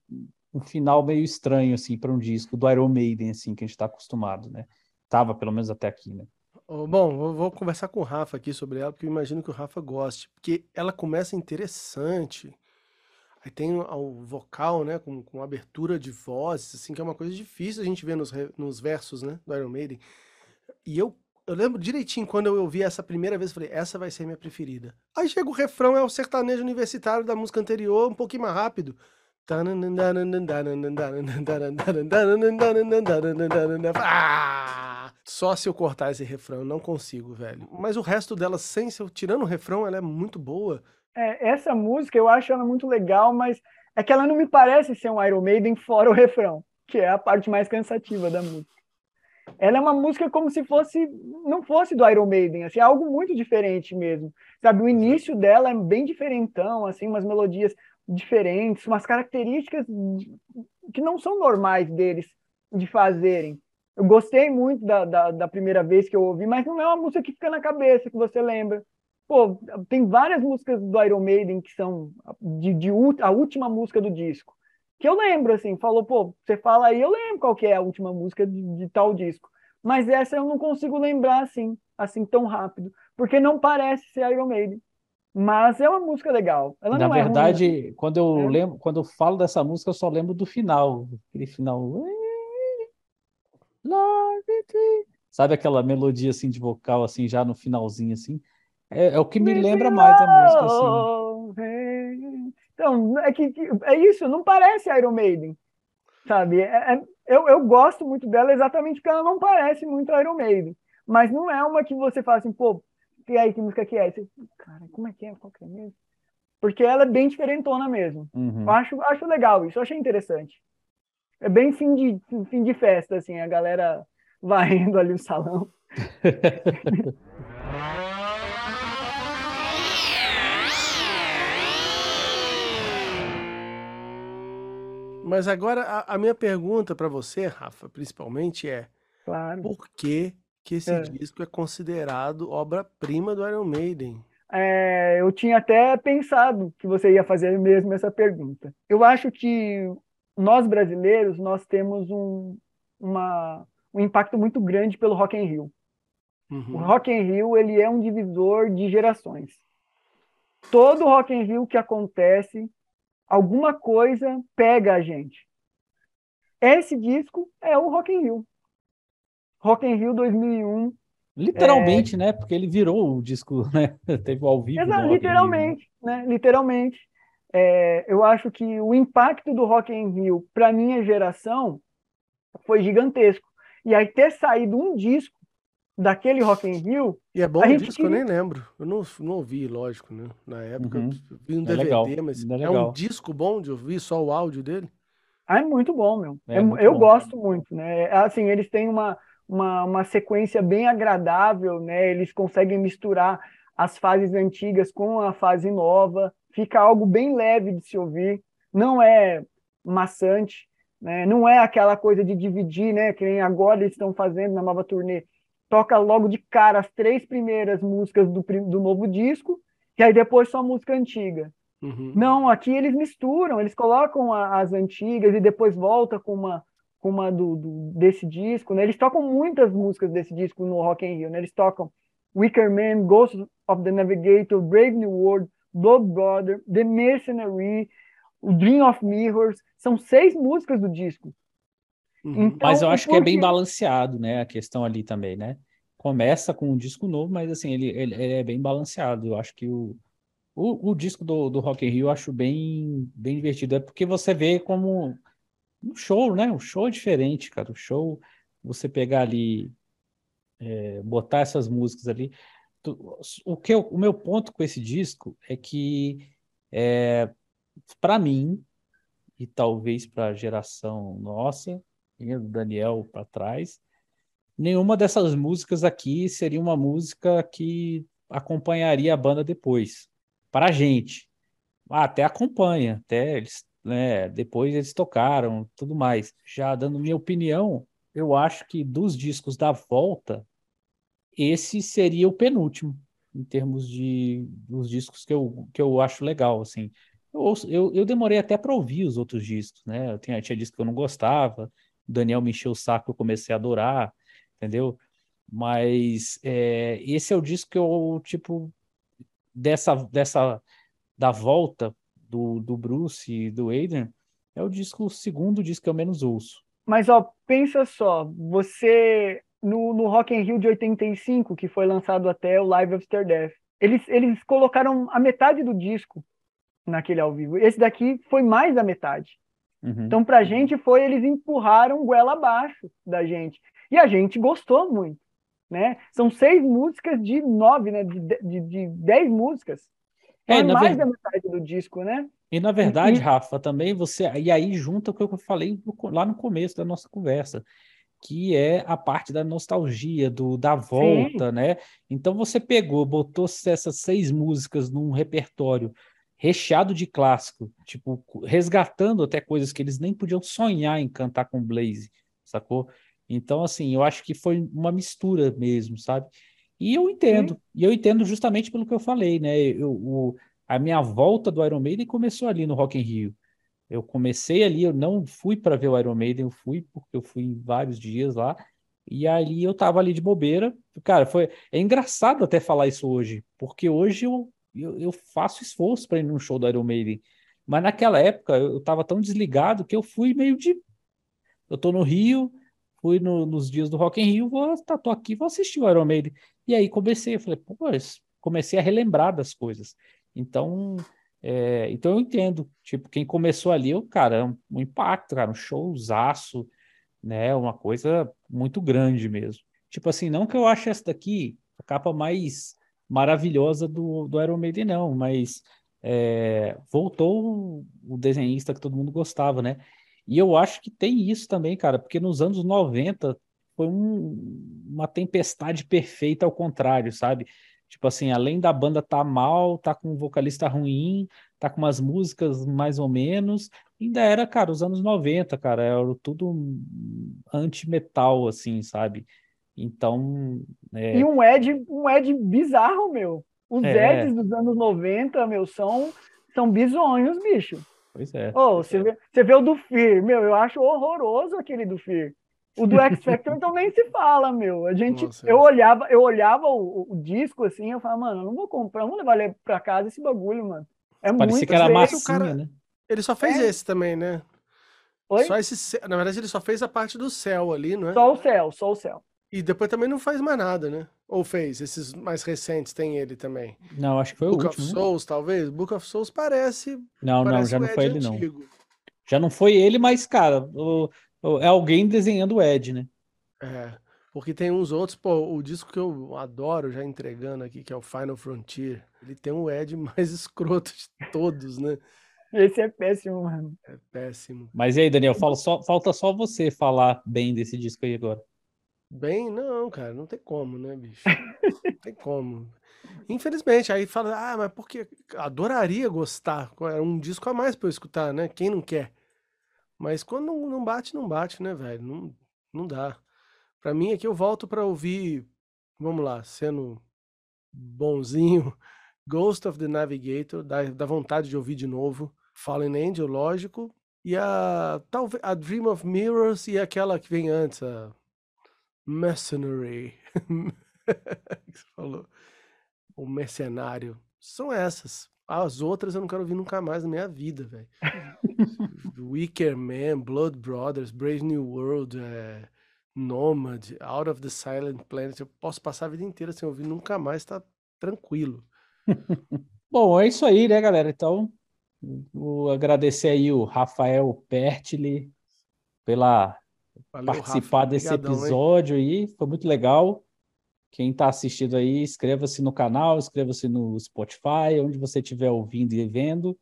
um final meio estranho, assim, para um disco do Iron Maiden, assim, que a gente está acostumado, né? Tava, pelo menos até aqui, né? Bom, eu vou conversar com o Rafa aqui sobre ela, porque eu imagino que o Rafa goste. Porque ela começa interessante. Aí tem o, vocal, né? Com, com abertura de vozes, assim, que é uma coisa difícil a gente ver nos, nos versos, né? Do Iron Maiden. E eu, eu lembro direitinho quando eu ouvi essa primeira vez, falei, essa vai ser minha preferida. Aí chega o refrão, é o sertanejo universitário da música anterior, um pouquinho mais rápido. Ah! Só se eu cortar esse refrão, eu não consigo, velho. Mas o resto dela, sem tirando o refrão, ela é muito boa. É, essa música eu acho ela muito legal, mas é que ela não me parece ser um Iron Maiden fora o refrão, que é a parte mais cansativa da música. Ela é uma música como se fosse não fosse do Iron Maiden, assim, é algo muito diferente mesmo. Sabe, o início dela é bem diferentão, assim, umas melodias diferentes, umas características que não são normais deles de fazerem. Eu gostei muito da, da, da primeira vez que eu ouvi, mas não é uma música que fica na cabeça, que você lembra. Pô, tem várias músicas do Iron Maiden que são de, de a última música do disco. Que eu lembro, assim, falou, pô, você fala aí, eu lembro qual que é a última música de, de tal disco. Mas essa eu não consigo lembrar assim, assim tão rápido, porque não parece ser Iron Maiden. Mas é uma música legal. Ela Na não é ruim, verdade, quando eu É. lembro, quando eu falo dessa música, eu só lembro do final, aquele final. Sabe aquela melodia assim de vocal assim já no finalzinho assim? É, é o que me lembra mais a música assim. Então, é que que- é isso, não parece Iron Maiden, sabe? É- é- eu, eu gosto muito dela exatamente porque ela não parece muito Iron Maiden, mas não é uma que você fala assim, pô, e aí, que música que é? Você, cara, como é que é? Qual que é mesmo? Porque ela é bem diferentona mesmo. Uhum. Eu acho, acho legal isso, eu achei interessante. É bem fim de, fim de festa, assim, a galera varrendo ali o salão. Mas agora a, a minha pergunta para você, Rafa, principalmente é: Claro. por que que esse É. disco é considerado obra-prima do Iron Maiden? É, eu tinha até pensado que você ia fazer mesmo essa pergunta. Eu acho que nós brasileiros nós temos um, uma, um impacto muito grande pelo Rock in Rio. O Uhum. Rock in Rio ele é um divisor de gerações. Todo Rock in Rio que acontece, alguma coisa pega a gente. Esse disco é o Rock in Rio. Rock in Rio 2001 Literalmente, né? Porque ele virou o disco, né? Teve o ao vivo. Exato, né? literalmente, né? Literalmente. É, eu acho que o impacto do Rock in Rio para minha geração foi gigantesco. E aí ter saído um disco daquele Rock in Rio, E é bom o gente disco, eu nem lembro. Eu não, não ouvi, lógico, né? Na época, Uhum. eu vi um É DVD, legal, mas é é um disco bom de ouvir, só o áudio dele? ah, é muito bom, meu. É É- muito eu bom. gosto muito, né? Assim, eles têm uma, uma, uma sequência bem agradável, né? Eles conseguem misturar as fases antigas com a fase nova, fica algo bem leve de se ouvir, não é maçante, né? Não é aquela coisa de dividir, né? Que nem agora eles estão fazendo na nova turnê. Toca logo de cara as três primeiras músicas do, do novo disco, e aí depois só música antiga. Uhum. Não, aqui eles misturam, eles colocam a- as antigas e depois volta com uma, com uma do, do- desse disco, né? Eles tocam muitas músicas desse disco no Rock in Rio, né? Eles tocam Wicker Man, Ghost of the Navigator, Brave New World, Blood Brother, The Mercenary, o Dream of Mirrors, são seis músicas do disco. Uhum. Então, Mas eu acho que é bem balanceado, né? A questão ali também, né? Começa com um disco novo, mas assim, ele, ele, ele é bem balanceado. Eu acho que o, o, o disco do, do Rock in Rio eu acho bem, bem divertido. É porque você vê como um show, né? Um show é diferente, cara. O show, você pegar ali, é, botar essas músicas ali. O que eu- o meu ponto com esse disco é que, é, para mim, e talvez para a geração nossa, e do Daniel para trás, nenhuma dessas músicas aqui seria uma música que acompanharia a banda depois. Para a gente. Ah, até acompanha, até eles, né, depois eles tocaram, tudo mais. Já dando minha opinião, eu acho que dos discos da volta, esse seria o penúltimo, em termos de dos discos que eu, que eu acho legal, assim. Eu, ouço- eu, eu demorei até para ouvir os outros discos, né? Eu tinha, tinha disco que eu não gostava, o Daniel me encheu o saco, eu comecei a adorar, entendeu? Mas é, esse é o disco que eu, tipo, dessa, dessa da volta do, do Bruce e do Adrian, é o disco, o segundo disco que eu menos ouço. Mas, ó, pensa só, você, no, no Rock in Rio de 85, que foi lançado até o Live After Death, eles, eles colocaram a metade do disco naquele ao vivo. Esse daqui foi mais da metade. Uhum. Então, pra gente, foi eles empurraram goela abaixo da gente. E a gente gostou muito, né? São seis músicas de nove, né? De, de, de dez músicas. É, É, mais ver- da metade do disco, né? E na verdade, E- Rafa, também você. E aí junta o que eu falei lá no começo da nossa conversa, que é a parte da nostalgia, do da volta, né? Então você pegou, botou essas seis músicas num repertório recheado de clássico, tipo, resgatando até coisas que eles nem podiam sonhar em cantar com Blaze, sacou? Então, assim, eu acho que foi uma mistura mesmo, sabe? E eu entendo, e eu entendo justamente pelo que eu falei, né? Eu, o, a minha volta do Iron Maiden começou ali no Rock in Rio. Eu comecei ali, eu não fui para ver o Iron Maiden, eu fui porque eu fui vários dias lá, e ali eu tava ali de bobeira. Cara, foi é engraçado até falar isso hoje, porque hoje eu, eu, eu faço esforço para ir num show do Iron Maiden. Mas naquela época eu tava tão desligado que eu fui meio de eu tô no Rio, fui no- nos dias do Rock in Rio, vou, tá, tô aqui, vou assistir o Iron Maiden. E aí comecei, eu falei, pô, comecei a relembrar das coisas. Então, é, então eu entendo, tipo, quem começou ali, o cara, é um, um impacto, cara, um showzaço, né, uma coisa muito grande mesmo. Tipo assim, não que eu ache essa daqui a capa mais maravilhosa do, do Iron Maiden, não, mas é, voltou o- desenhista que todo mundo gostava, né? E eu acho que tem isso também, cara, porque nos anos 90 foi um- uma tempestade perfeita ao contrário, sabe? Tipo assim, além da banda tá mal, tá com um vocalista ruim, tá com umas músicas mais ou menos, ainda era, cara, os anos 90, cara, era tudo anti-metal, assim, sabe? Então. É... E um Ed, um Ed bizarro, meu. Os é... Eds dos anos 90, meu, são, são bizonhos, bicho. Pois é. Oh, você, vê, você vê o do Fear, meu, eu acho horroroso aquele do Fear. O do X Factor então nem se fala, meu. A gente, Nossa, eu olhava, eu olhava o, o, disco assim, eu falava, mano, eu não vou comprar, não vou levar ele pra casa esse bagulho, mano. É Parecia muito que era massinha, cara, né? Ele só fez é. esse também, né? Oi? Só esse, na verdade ele só fez a parte do céu ali, não é? Só o céu, só o céu. E depois também não faz mais nada, né? Ou fez? Esses mais recentes tem ele também. Não, acho que foi Book o último. Book of Souls, talvez. Book of Souls parece. Não, parece não, já não foi ele, antigo. não. Já não foi ele, mas, cara, o, é alguém desenhando o Ed, né? É. Porque tem uns outros, pô, o disco que eu adoro, já entregando aqui, que é o Final Frontier, ele tem o Ed mais escroto de todos, né? Esse é péssimo, mano. É péssimo. Mas e aí, Daniel, fala só, falta só você falar bem desse disco aí agora. Bem, não, cara, não tem como, né, bicho? Não tem como. Infelizmente, aí fala, ah, mas porque adoraria gostar, era um disco a mais pra eu escutar, né? Quem não quer? Mas quando não bate, não bate, né, velho? Não, não dá. Pra mim aqui eu volto pra ouvir, vamos lá, sendo bonzinho, Ghost of the Navigator, dá, dá vontade de ouvir de novo. Fallen Angel, lógico. E a, talvez, a Dream of Mirrors e aquela que vem antes, a Mercenary. que você falou? O Mercenário. São essas. As outras eu não quero ouvir nunca mais na minha vida, velho. Wicker Man, Blood Brothers, Brave New World, é, Nomad, Out of the Silent Planet. Eu posso passar a vida inteira sem ouvir nunca mais, tá tranquilo. Bom, é isso aí, né, galera? Então, vou agradecer aí o Rafael Pertile pela Valeu, participar Rafa. desse Obrigadão, episódio hein? aí. Foi muito legal. Quem está assistindo aí, inscreva-se no canal, inscreva-se no Spotify, onde você estiver ouvindo e vendo.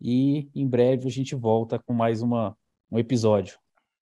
E em breve a gente volta com mais uma, um episódio.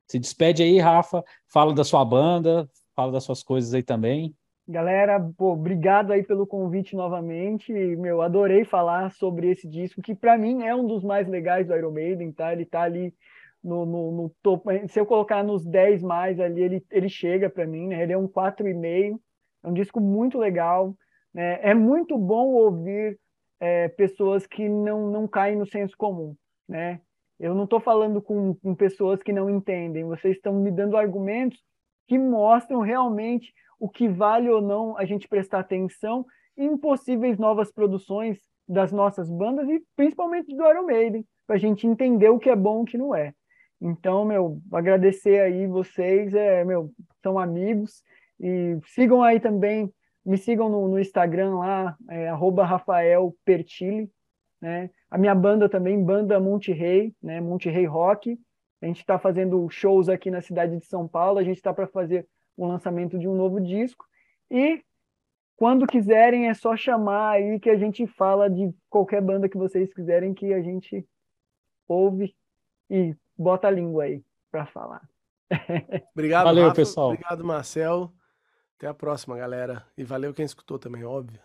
Se despede aí, Rafa. Fala da sua banda, fala das suas coisas aí também. Galera, pô, obrigado aí pelo convite novamente. Meu, adorei falar sobre esse disco, que para mim é um dos mais legais do Iron Maiden, tá? Ele tá ali no, no, no topo. Se eu colocar nos 10 mais ali, ele, ele chega para mim, né? Ele é um 4,5. É um disco muito legal. Né? É muito bom ouvir é, pessoas que não, não caem no senso comum. Né? Eu não estou falando com, com pessoas que não entendem. Vocês estão me dando argumentos que mostram realmente o que vale ou não a gente prestar atenção em possíveis novas produções das nossas bandas e principalmente do Iron Maiden, para a gente entender o que é bom e o que não é. Então, meu, agradecer aí vocês, é, meu, são amigos e sigam aí também, me sigam no, no Instagram lá, é, Rafael Pertile, né? A minha banda também, Banda Monte Rei, né? Monte Rei Rock. A gente está fazendo shows aqui na cidade de São Paulo, a gente está para fazer o lançamento de um novo disco. E quando quiserem, é só chamar aí que a gente fala de qualquer banda que vocês quiserem que a gente ouve e bota a língua aí para falar. Obrigado, Valeu, Rafa. pessoal. Obrigado, Marcel. Até a próxima, galera. E valeu quem escutou também, óbvio.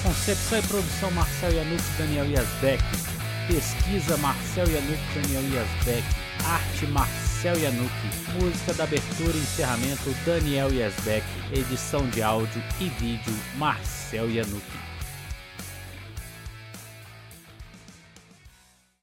Concepção e produção Marcel Yanuk Daniel Yazbek. Pesquisa Marcel Yanuk Daniel Yazbek. Arte Marcel Yanuk. Música da abertura e encerramento Daniel Yazbek. Edição de áudio e vídeo Marcel Yanuk.